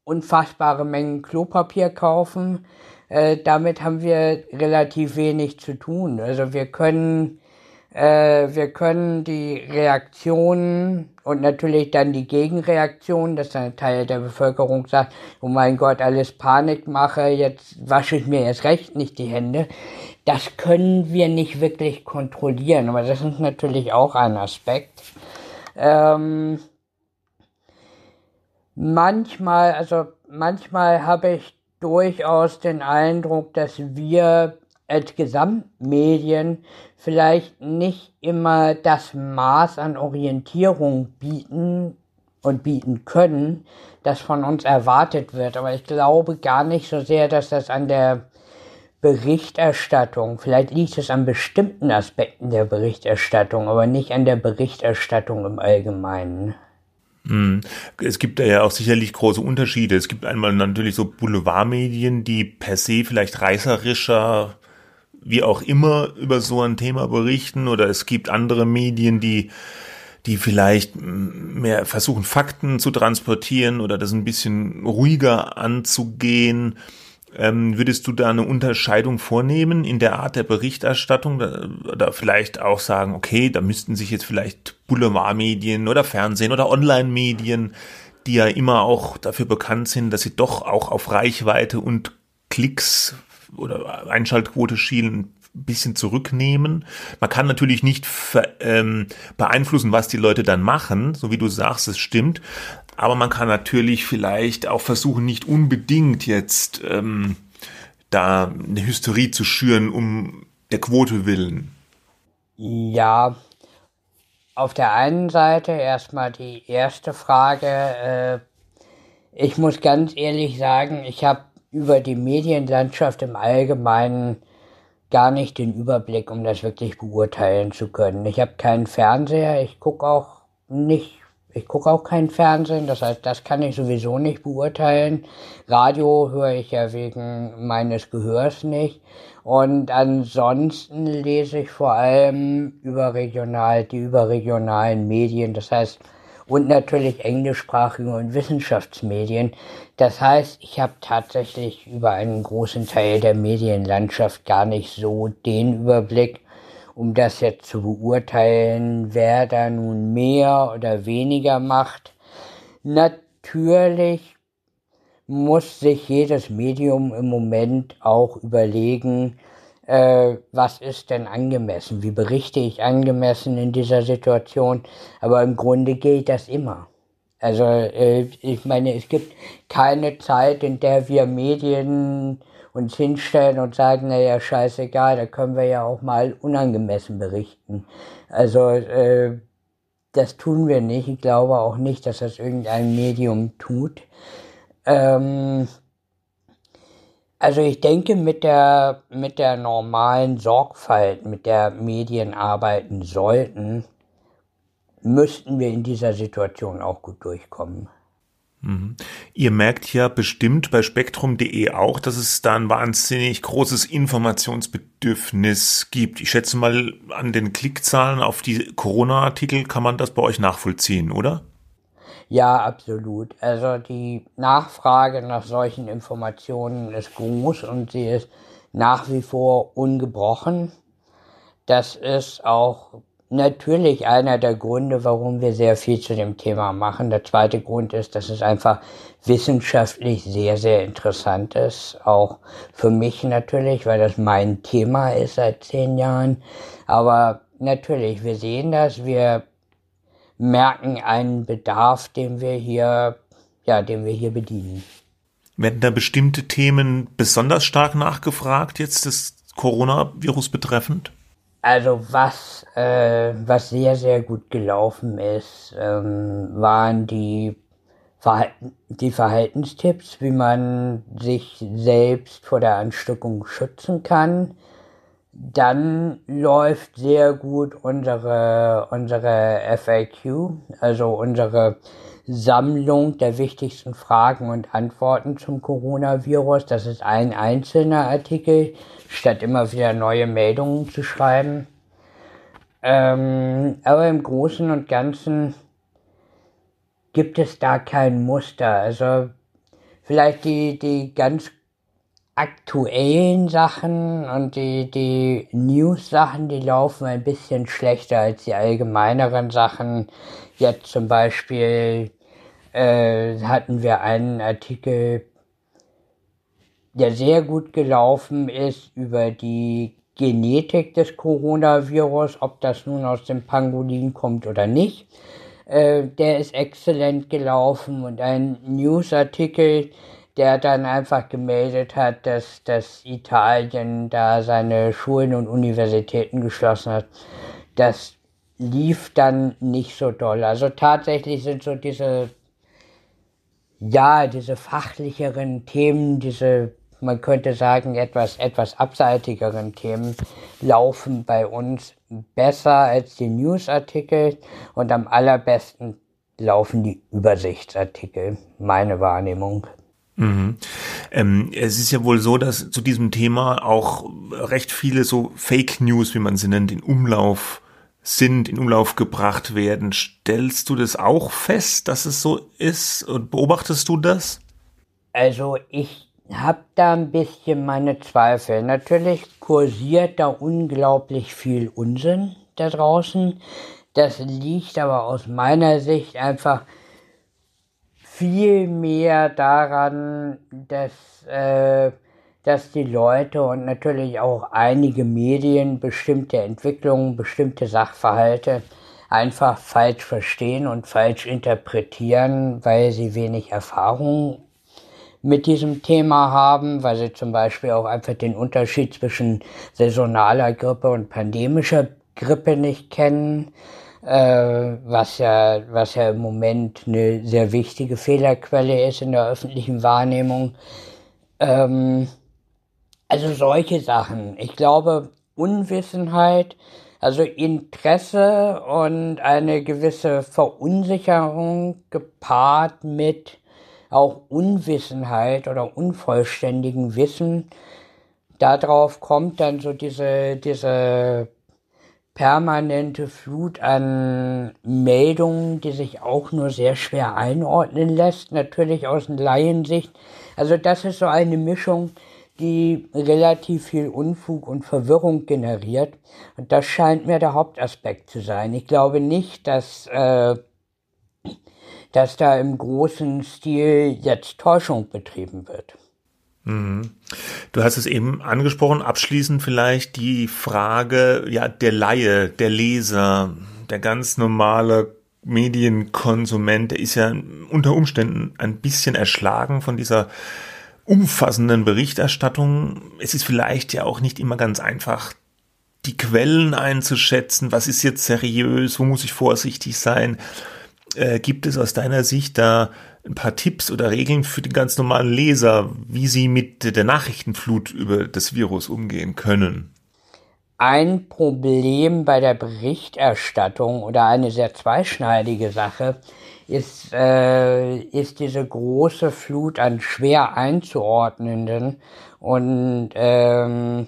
H: unfassbare Mengen Klopapier kaufen. Äh, damit haben wir relativ wenig zu tun. Also wir können, äh, wir können die Reaktionen und natürlich dann die Gegenreaktion, dass ein Teil der Bevölkerung sagt, oh mein Gott, alles Panikmache, jetzt wasche ich mir erst recht nicht die Hände. Das können wir nicht wirklich kontrollieren, aber das ist natürlich auch ein Aspekt. Ähm, manchmal, also manchmal habe ich durchaus den Eindruck, dass wir als Gesamtmedien vielleicht nicht immer das Maß an Orientierung bieten, und bieten können, das von uns erwartet wird. Aber ich glaube gar nicht so sehr, dass das an der Berichterstattung, vielleicht liegt es an bestimmten Aspekten der Berichterstattung, aber nicht an der Berichterstattung im Allgemeinen.
B: Hm. Es gibt da ja auch sicherlich große Unterschiede. Es gibt einmal natürlich so Boulevardmedien, die per se vielleicht reißerischer, wie auch immer, über so ein Thema berichten. Oder es gibt andere Medien, die, die vielleicht mehr versuchen, Fakten zu transportieren oder das ein bisschen ruhiger anzugehen. Ähm, würdest du da eine Unterscheidung vornehmen in der Art der Berichterstattung oder vielleicht auch sagen, okay, da müssten sich jetzt vielleicht Boulevardmedien oder Fernsehen oder Online-Medien, die ja immer auch dafür bekannt sind, dass sie doch auch auf Reichweite und Klicks oder Einschaltquote schielen, ein bisschen zurücknehmen. Man kann natürlich nicht ähm, beeinflussen, was die Leute dann machen, so wie du sagst, es stimmt. Aber man kann natürlich vielleicht auch versuchen, nicht unbedingt jetzt ähm, da eine Hysterie zu schüren, um der Quote willen.
H: Ja, auf der einen Seite erstmal die erste Frage. Äh, ich muss ganz ehrlich sagen, ich habe über die Medienlandschaft im Allgemeinen gar nicht den Überblick, um das wirklich beurteilen zu können. Ich habe keinen Fernseher, ich gucke auch nicht ich gucke auch kein Fernsehen, das heißt, das kann ich sowieso nicht beurteilen. Radio höre ich ja wegen meines Gehörs nicht. Und ansonsten lese ich vor allem überregional, die überregionalen Medien, das heißt, und natürlich englischsprachige und Wissenschaftsmedien. Das heißt, ich habe tatsächlich über einen großen Teil der Medienlandschaft gar nicht so den Überblick, um das jetzt zu beurteilen, wer da nun mehr oder weniger macht. Natürlich muss sich jedes Medium im Moment auch überlegen, äh, was ist denn angemessen, wie berichte ich angemessen in dieser Situation, aber im Grunde gilt das immer. Also äh, ich meine, es gibt keine Zeit, in der wir Medien uns hinstellen und sagen, naja, scheißegal, da können wir ja auch mal unangemessen berichten. Also äh, das tun wir nicht. Ich glaube auch nicht, dass das irgendein Medium tut. Ähm, also ich denke, mit der, mit der normalen Sorgfalt, mit der Medien arbeiten sollten, müssten wir in dieser Situation auch gut durchkommen.
B: Mhm. Ihr merkt ja bestimmt bei spektrum.de auch, dass es da ein wahnsinnig großes Informationsbedürfnis gibt. Ich schätze mal, an den Klickzahlen auf die Corona-Artikel kann man das bei euch nachvollziehen, oder?
H: Ja, absolut. Also die Nachfrage nach solchen Informationen ist groß und sie ist nach wie vor ungebrochen. Das ist auch natürlich einer der Gründe, warum wir sehr viel zu dem Thema machen. Der zweite Grund ist, dass es einfach wissenschaftlich sehr, sehr interessant ist. Auch für mich natürlich, weil das mein Thema ist seit zehn Jahren. Aber natürlich, wir sehen das, wir merken einen Bedarf, den wir hier, ja, den wir hier bedienen.
B: Werden da bestimmte Themen besonders stark nachgefragt, jetzt das Coronavirus betreffend?
H: Also was, äh, was sehr, sehr gut gelaufen ist, ähm, waren die, Verhalten, die Verhaltenstipps, wie man sich selbst vor der Ansteckung schützen kann. Dann läuft sehr gut unsere, unsere FAQ, also unsere Sammlung der wichtigsten Fragen und Antworten zum Coronavirus. Das ist ein einzelner Artikel statt immer wieder neue Meldungen zu schreiben. Ähm, aber im Großen und Ganzen gibt es da kein Muster. Also vielleicht die, die ganz aktuellen Sachen und die, die News-Sachen, die laufen ein bisschen schlechter als die allgemeineren Sachen. Jetzt zum Beispiel äh, hatten wir einen Artikel der sehr gut gelaufen ist über die Genetik des Coronavirus, ob das nun aus dem Pangolin kommt oder nicht. Äh, der ist exzellent gelaufen und ein Newsartikel, der dann einfach gemeldet hat, dass, dass Italien da seine Schulen und Universitäten geschlossen hat. Das lief dann nicht so doll. Also tatsächlich sind so diese, ja, diese fachlicheren Themen, diese, man könnte sagen, etwas, etwas abseitigeren Themen laufen bei uns besser als die Newsartikel und am allerbesten laufen die Übersichtsartikel, meine Wahrnehmung.
B: Mhm. Ähm, es ist ja wohl so, dass zu diesem Thema auch recht viele so Fake News, wie man sie nennt, in Umlauf sind, in Umlauf gebracht werden. Stellst du das auch fest, dass es so ist und beobachtest du das?
H: Also ich habe da ein bisschen meine Zweifel. Natürlich kursiert da unglaublich viel Unsinn da draußen. Das liegt aber aus meiner Sicht einfach viel mehr daran, dass, äh, dass die Leute und natürlich auch einige Medien bestimmte Entwicklungen, bestimmte Sachverhalte einfach falsch verstehen und falsch interpretieren, weil sie wenig Erfahrung mit diesem Thema haben, weil sie zum Beispiel auch einfach den Unterschied zwischen saisonaler Grippe und pandemischer Grippe nicht kennen äh, was ja, was ja im Moment eine sehr wichtige Fehlerquelle ist in der öffentlichen Wahrnehmung. Ähm, also solche Sachen. Ich glaube, Unwissenheit, also Interesse und eine gewisse Verunsicherung gepaart mit auch Unwissenheit oder unvollständigen Wissen. Darauf kommt dann so diese, diese permanente Flut an Meldungen, die sich auch nur sehr schwer einordnen lässt, natürlich aus Laiensicht. Also das ist so eine Mischung, die relativ viel Unfug und Verwirrung generiert. Und das scheint mir der Hauptaspekt zu sein. Ich glaube nicht, dass, äh, dass da im großen Stil jetzt Täuschung betrieben wird.
B: Mhm. Du hast es eben angesprochen, abschließend vielleicht die Frage, ja, der Laie, der Leser, der ganz normale Medienkonsument, der ist ja unter Umständen ein bisschen erschlagen von dieser umfassenden Berichterstattung. Es ist vielleicht ja auch nicht immer ganz einfach, die Quellen einzuschätzen. Was ist jetzt seriös? Wo muss ich vorsichtig sein? Äh, gibt es aus deiner Sicht da ein paar Tipps oder Regeln für den ganz normalen Leser, wie sie mit der Nachrichtenflut über das Virus umgehen können?
H: Ein Problem bei der Berichterstattung oder eine sehr zweischneidige Sache ist, äh, ist diese große Flut an schwer einzuordnenden und ähm,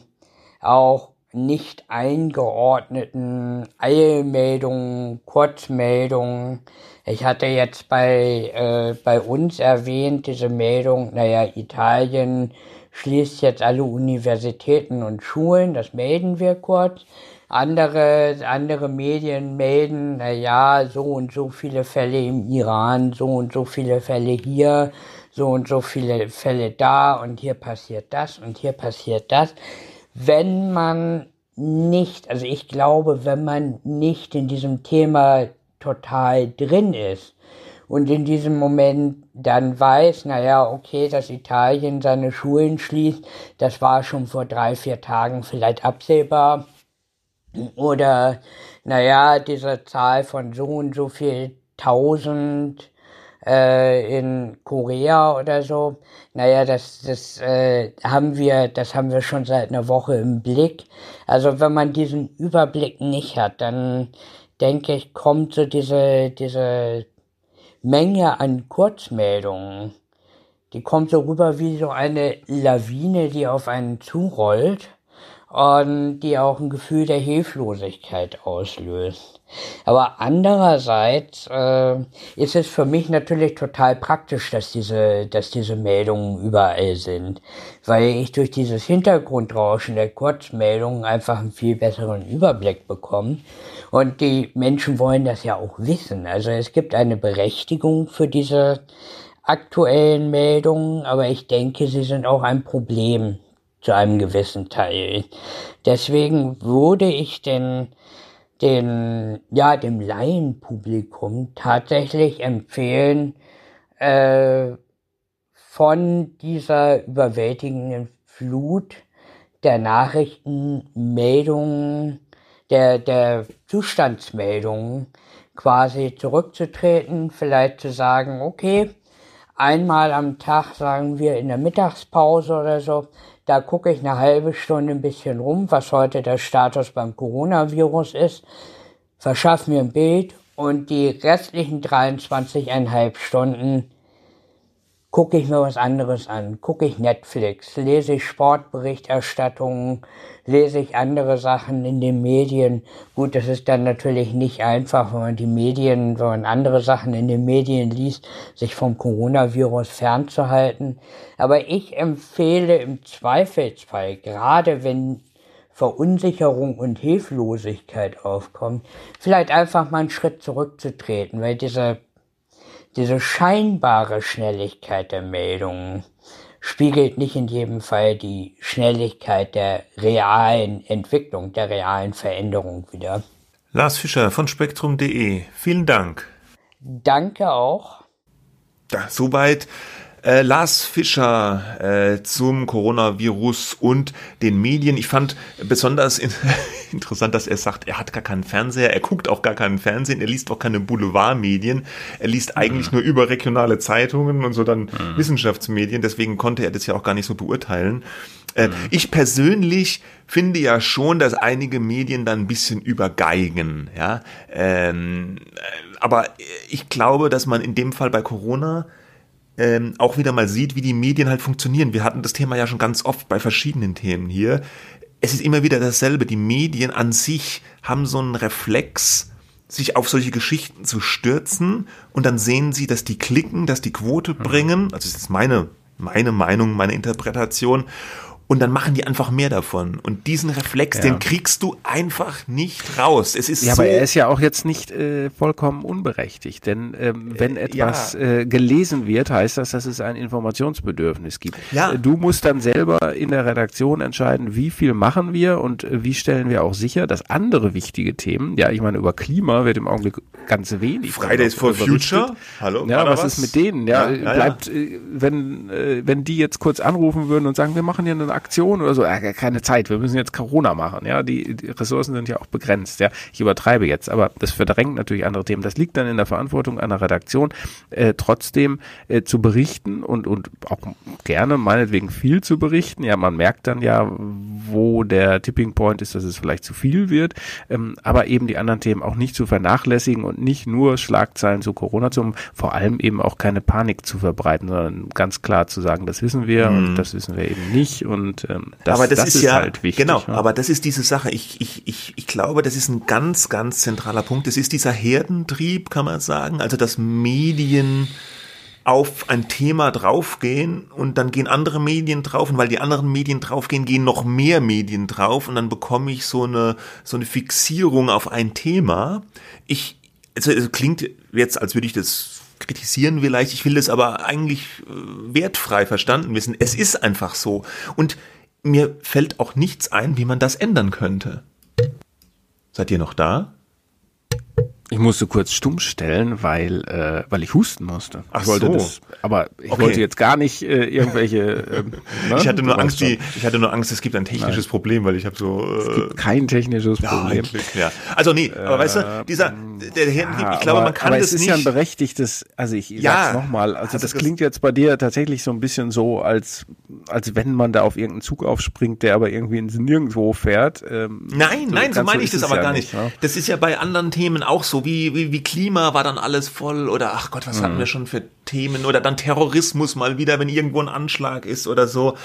H: auch nicht eingeordneten Eilmeldungen, Kurzmeldungen. Ich hatte jetzt bei, äh, bei uns erwähnt, diese Meldung, naja, Italien schließt jetzt alle Universitäten und Schulen, das melden wir kurz. Andere, andere Medien melden, naja, so und so viele Fälle im Iran, so und so viele Fälle hier, so und so viele Fälle da und hier passiert das und hier passiert das wenn man nicht, also ich glaube, wenn man nicht in diesem Thema total drin ist und in diesem Moment dann weiß, naja, okay, dass Italien seine Schulen schließt, das war schon vor drei, vier Tagen vielleicht absehbar. Oder, naja, diese Zahl von so und so viel tausend äh, in Korea oder so. Naja, das, das äh, haben wir, das haben wir schon seit einer Woche im Blick. Also wenn man diesen Überblick nicht hat, dann denke ich, kommt so diese, diese Menge an Kurzmeldungen, die kommt so rüber wie so eine Lawine, die auf einen zurollt und die auch ein Gefühl der Hilflosigkeit auslöst. Aber andererseits äh, ist es für mich natürlich total praktisch, dass diese, dass diese Meldungen überall sind, weil ich durch dieses Hintergrundrauschen der Kurzmeldungen einfach einen viel besseren Überblick bekomme. Und die Menschen wollen das ja auch wissen. Also es gibt eine Berechtigung für diese aktuellen Meldungen, aber ich denke, sie sind auch ein Problem zu einem gewissen Teil. Deswegen würde ich den, den, ja, dem Laienpublikum tatsächlich empfehlen, äh, von dieser überwältigenden Flut der Nachrichtenmeldungen der, der Zustandsmeldungen quasi zurückzutreten, vielleicht zu sagen, okay, einmal am Tag, sagen wir in der Mittagspause oder so, da gucke ich eine halbe Stunde ein bisschen rum, was heute der Status beim Coronavirus ist, verschaffe mir ein Bild und die restlichen 23,5 Stunden gucke ich mir was anderes an, gucke ich Netflix, lese ich Sportberichterstattungen, lese ich andere Sachen in den Medien. Gut, das ist dann natürlich nicht einfach, wenn man die Medien, wenn man andere Sachen in den Medien liest, sich vom Coronavirus fernzuhalten. Aber ich empfehle im Zweifelsfall, gerade wenn Verunsicherung und Hilflosigkeit aufkommt, vielleicht einfach mal einen Schritt zurückzutreten, weil diese diese scheinbare Schnelligkeit der Meldungen spiegelt nicht in jedem Fall die Schnelligkeit der realen Entwicklung, der realen Veränderung wider.
B: Lars Fischer von spektrum.de, vielen Dank.
H: Danke auch.
B: Ja, soweit äh, Lars Fischer äh, zum Coronavirus und den Medien. Ich fand besonders in, (laughs) interessant, dass er sagt, er hat gar keinen Fernseher, er guckt auch gar keinen Fernsehen, er liest auch keine Boulevardmedien, er liest eigentlich mhm. nur überregionale Zeitungen und so dann mhm. Wissenschaftsmedien, deswegen konnte er das ja auch gar nicht so beurteilen. Äh, mhm. Ich persönlich finde ja schon, dass einige Medien dann ein bisschen übergeigen, ja. Ähm, äh, aber ich glaube, dass man in dem Fall bei Corona ähm, auch wieder mal sieht, wie die Medien halt funktionieren. Wir hatten das Thema ja schon ganz oft bei verschiedenen Themen hier. Es ist immer wieder dasselbe. Die Medien an sich haben so einen Reflex, sich auf solche Geschichten zu stürzen und dann sehen sie, dass die klicken, dass die Quote mhm. bringen. Also das ist meine, meine Meinung, meine Interpretation und dann machen die einfach mehr davon. Und diesen Reflex, ja. den kriegst du einfach nicht raus. Es ist
C: ja,
B: so
C: aber er ist ja auch jetzt nicht äh, vollkommen unberechtigt, denn ähm, wenn äh, etwas ja. äh, gelesen wird, heißt das, dass es ein Informationsbedürfnis gibt. Ja. Äh, du musst dann selber in der Redaktion entscheiden, wie viel machen wir und äh, wie stellen wir auch sicher, dass andere wichtige Themen, ja, ich meine über Klima wird im Augenblick ganz wenig.
B: Fridays for Future.
C: Hallo. Ja, was, was, ist mit denen? Ja, ja bleibt, wenn wenn die jetzt kurz anrufen würden und sagen, wir machen hier eine Aktion oder so, äh, keine Zeit, wir müssen jetzt Corona machen. Ja, die, die Ressourcen sind ja auch begrenzt. Ja, ich übertreibe jetzt, aber das verdrängt natürlich andere Themen. Das liegt dann in der Verantwortung einer Redaktion, äh, trotzdem äh, zu berichten und und auch gerne meinetwegen viel zu berichten. Ja, man merkt dann ja, wo der Tipping Point ist, dass es vielleicht zu viel wird, ähm, aber eben die anderen Themen auch nicht zu vernachlässigen und nicht nur Schlagzeilen zu Corona zu, vor allem eben auch keine Panik zu verbreiten, sondern ganz klar zu sagen, das wissen wir mhm. und das wissen wir eben nicht und und ähm, das,
B: aber das, das ist, ist, ja, halt wichtig. Genau, ja. aber das ist diese Sache. Ich, ich, ich, ich glaube, das ist ein ganz, ganz zentraler Punkt. Das ist dieser Herdentrieb, kann man sagen. Also dass Medien auf ein Thema draufgehen und dann gehen andere Medien drauf und weil die anderen Medien draufgehen, gehen noch mehr Medien drauf und dann bekomme ich so eine so eine Fixierung auf ein Thema. Ich also es klingt jetzt, als würde ich das kritisieren vielleicht, ich will das aber eigentlich äh, wertfrei verstanden wissen. Es ist einfach so. Und mir fällt auch nichts ein, wie man das ändern könnte. Seid ihr noch da?
C: Ich musste kurz stumm stellen, weil, äh, weil ich husten musste.
B: Ach
C: ich wollte
B: so.
C: Das, aber ich okay. wollte jetzt gar nicht äh, irgendwelche. Äh, (laughs)
B: ne? Ich hatte nur Angst, die, ich hatte nur Angst, es gibt ein technisches Nein. Problem, weil ich habe so.
C: Äh, es gibt kein technisches Problem.
B: Ja, ja. Also nee, aber weißt du, dieser der Herrenlieb, ja, ich glaube, man kann
C: aber
B: das
C: es ist
B: nicht.
C: ja ein berechtigtes. Also ich ja, sag's nochmal. Also, das, klingt jetzt bei dir tatsächlich so ein bisschen so, als als wenn man da auf irgendeinen Zug aufspringt, der aber irgendwie ins Nirgendwo fährt.
B: Ähm, nein, nein, so meine ich das aber ja gar nicht. nicht. Ne? Das ist ja bei anderen Themen auch so, wie wie wie Klima war dann alles voll oder ach Gott, was mhm. hatten wir schon für Themen oder dann Terrorismus mal wieder, wenn irgendwo ein Anschlag ist oder so.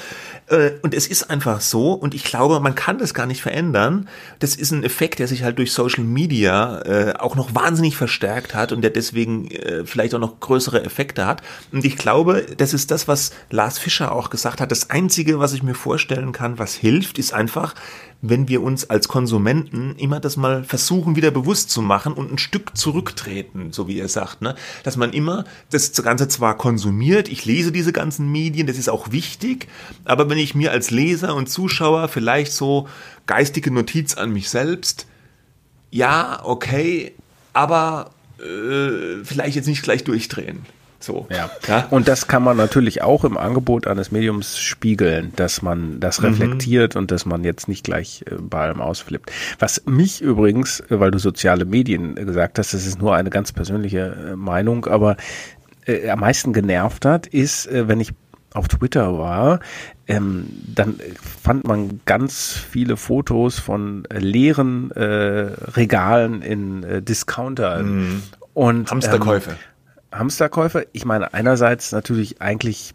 B: Äh, und es ist einfach so und ich glaube, man kann das gar nicht verändern. Das ist ein Effekt, der sich halt durch Social Media äh, auch noch wahnsinnig verstärkt hat und der deswegen äh, vielleicht auch noch größere Effekte hat. Und ich glaube, das ist das, was Lars Fischer auch gesagt hat. Das Einzige, was ich mir vorstellen kann, was hilft, ist einfach, wenn wir uns als Konsumenten immer das mal versuchen, wieder bewusst zu machen und ein Stück zurücktreten, so wie er sagt, ne? Dass man immer das Ganze zwar konsumiert, ich lese diese ganzen Medien, das ist auch wichtig, aber wenn ich mir als Leser und Zuschauer vielleicht so geistige Notiz an mich selbst, ja, okay, aber äh, vielleicht jetzt nicht gleich durchdrehen. So.
C: Ja. ja. Und das kann man natürlich auch im Angebot eines Mediums spiegeln, dass man das mhm. reflektiert mhm. und dass man jetzt nicht gleich äh, bei allem ausflippt. Was mich übrigens, äh, weil du soziale Medien gesagt hast, das ist nur eine ganz persönliche äh, Meinung, aber äh, am meisten genervt hat, ist, äh, wenn ich auf Twitter war, ähm, dann fand man ganz viele Fotos von äh, leeren äh, Regalen in äh, Discountern.
B: Mhm. Und, Hamsterkäufe. Ähm,
C: Hamsterkäufe. Ich meine, einerseits natürlich eigentlich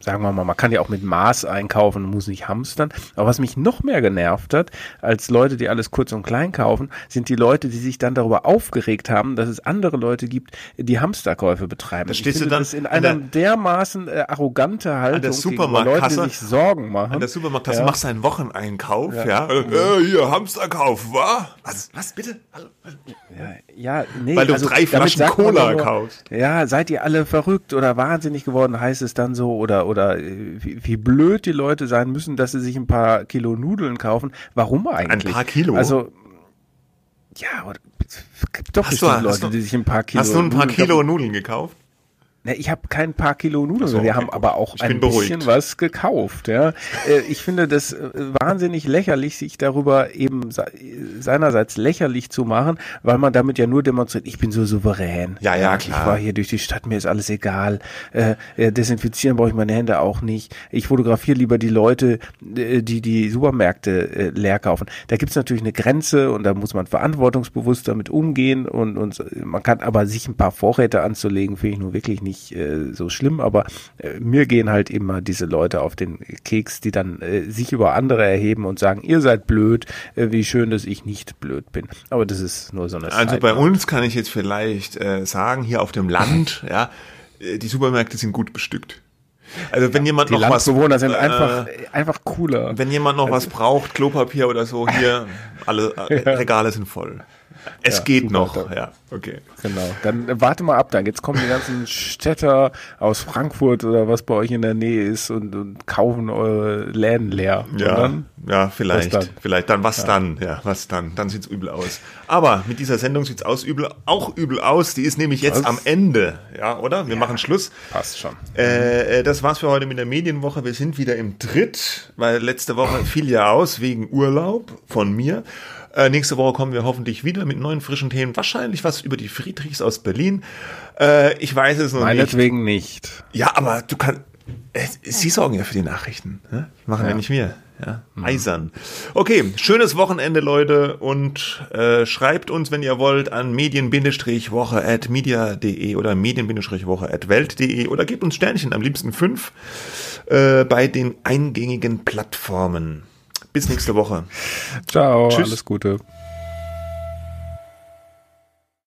C: sagen wir mal, man kann ja auch mit Maß einkaufen, muss nicht hamstern. Aber was mich noch mehr genervt hat, als Leute, die alles kurz und klein kaufen, sind die Leute, die sich dann darüber aufgeregt haben, dass es andere Leute gibt, die Hamsterkäufe betreiben.
B: Da stehst du dann
C: das in einer dermaßen äh, arrogante Haltung
B: an der Supermarktkasse,
C: Leute, die sich Sorgen machen.
B: An der Supermarktkasse ja. machst du einen Wocheneinkauf, ja. ja. Äh, hier, Hamsterkauf, wa? Was, was bitte?
C: Ja, ja, nee.
B: Weil du also, drei Flaschen Cola nur, kaufst.
C: Ja, seid ihr alle verrückt oder wahnsinnig geworden, heißt es dann so, oder, oder äh, wie, wie blöd die Leute sein müssen, dass sie sich ein paar Kilo Nudeln kaufen. Warum eigentlich?
B: Ein paar Kilo?
C: Also, ja, es gibt doch hast bestimmt du, Leute, du, die sich ein paar Kilo
B: Hast du ein paar Nudeln Kilo Nudeln gekauft?
C: Ne, ich habe kein paar Kilo Nudeln, so, wir haben aber auch ein bisschen was gekauft. Ja. Äh, ich finde das äh, wahnsinnig lächerlich, sich darüber eben seinerseits lächerlich zu machen, weil man damit ja nur demonstriert, ich bin so souverän.
B: Ja, ja, klar.
C: Ich war hier durch die Stadt, mir ist alles egal. Äh, desinfizieren brauche ich meine Hände auch nicht. Ich fotografiere lieber die Leute, die die Supermärkte leer kaufen. Da gibt's natürlich eine Grenze und da muss man verantwortungsbewusst damit umgehen und, und man kann aber sich ein paar Vorräte anzulegen, finde ich nur wirklich nicht nicht äh, so schlimm, aber äh, mir gehen halt immer diese Leute auf den Keks, die dann äh, sich über andere erheben und sagen, ihr seid blöd, äh, wie schön, dass ich nicht blöd bin. Aber das ist nur so eine
B: Also Zeit bei uns kann ich jetzt vielleicht äh, sagen, hier auf dem Land, (laughs) ja, äh, die Supermärkte sind gut bestückt. Also wenn jemand
C: die
B: noch was
C: sind einfach äh, einfach cooler.
B: Wenn jemand noch also, was braucht, Klopapier oder so, hier (laughs) alle äh, Regale sind voll. Es ja, geht noch, weiter. ja, okay.
C: Genau. Dann äh, warte mal ab, dann jetzt kommen die ganzen (laughs) Städter aus Frankfurt oder was bei euch in der Nähe ist und, und kaufen eure Läden leer.
B: Ja,
C: dann,
B: ja, vielleicht, dann? vielleicht dann was ja. dann, ja, was dann? Dann sieht's übel aus. Aber mit dieser Sendung sieht's aus übel, auch übel aus. Die ist nämlich jetzt was? am Ende, ja, oder? Wir ja, machen Schluss.
C: Passt schon.
B: Äh, äh, das war's für heute mit der Medienwoche. Wir sind wieder im Dritt, weil letzte Woche fiel ja aus wegen Urlaub von mir. Äh, nächste Woche kommen wir hoffentlich wieder mit neuen frischen Themen. Wahrscheinlich was über die Friedrichs aus Berlin. Äh, ich weiß es noch
C: Meinetwegen nicht.
B: nicht. Ja, aber du kannst. Äh, Sie sorgen ja für die Nachrichten. Ne? Machen ja. ja nicht wir. Ja, mhm. eisern. Okay, schönes Wochenende, Leute, und äh, schreibt uns, wenn ihr wollt, an medien-woche at media.de oder medien-woche at welt.de oder gebt uns Sternchen, am liebsten fünf, äh, bei den eingängigen Plattformen. Bis nächste Woche.
C: Ciao, Tschüss. alles Gute.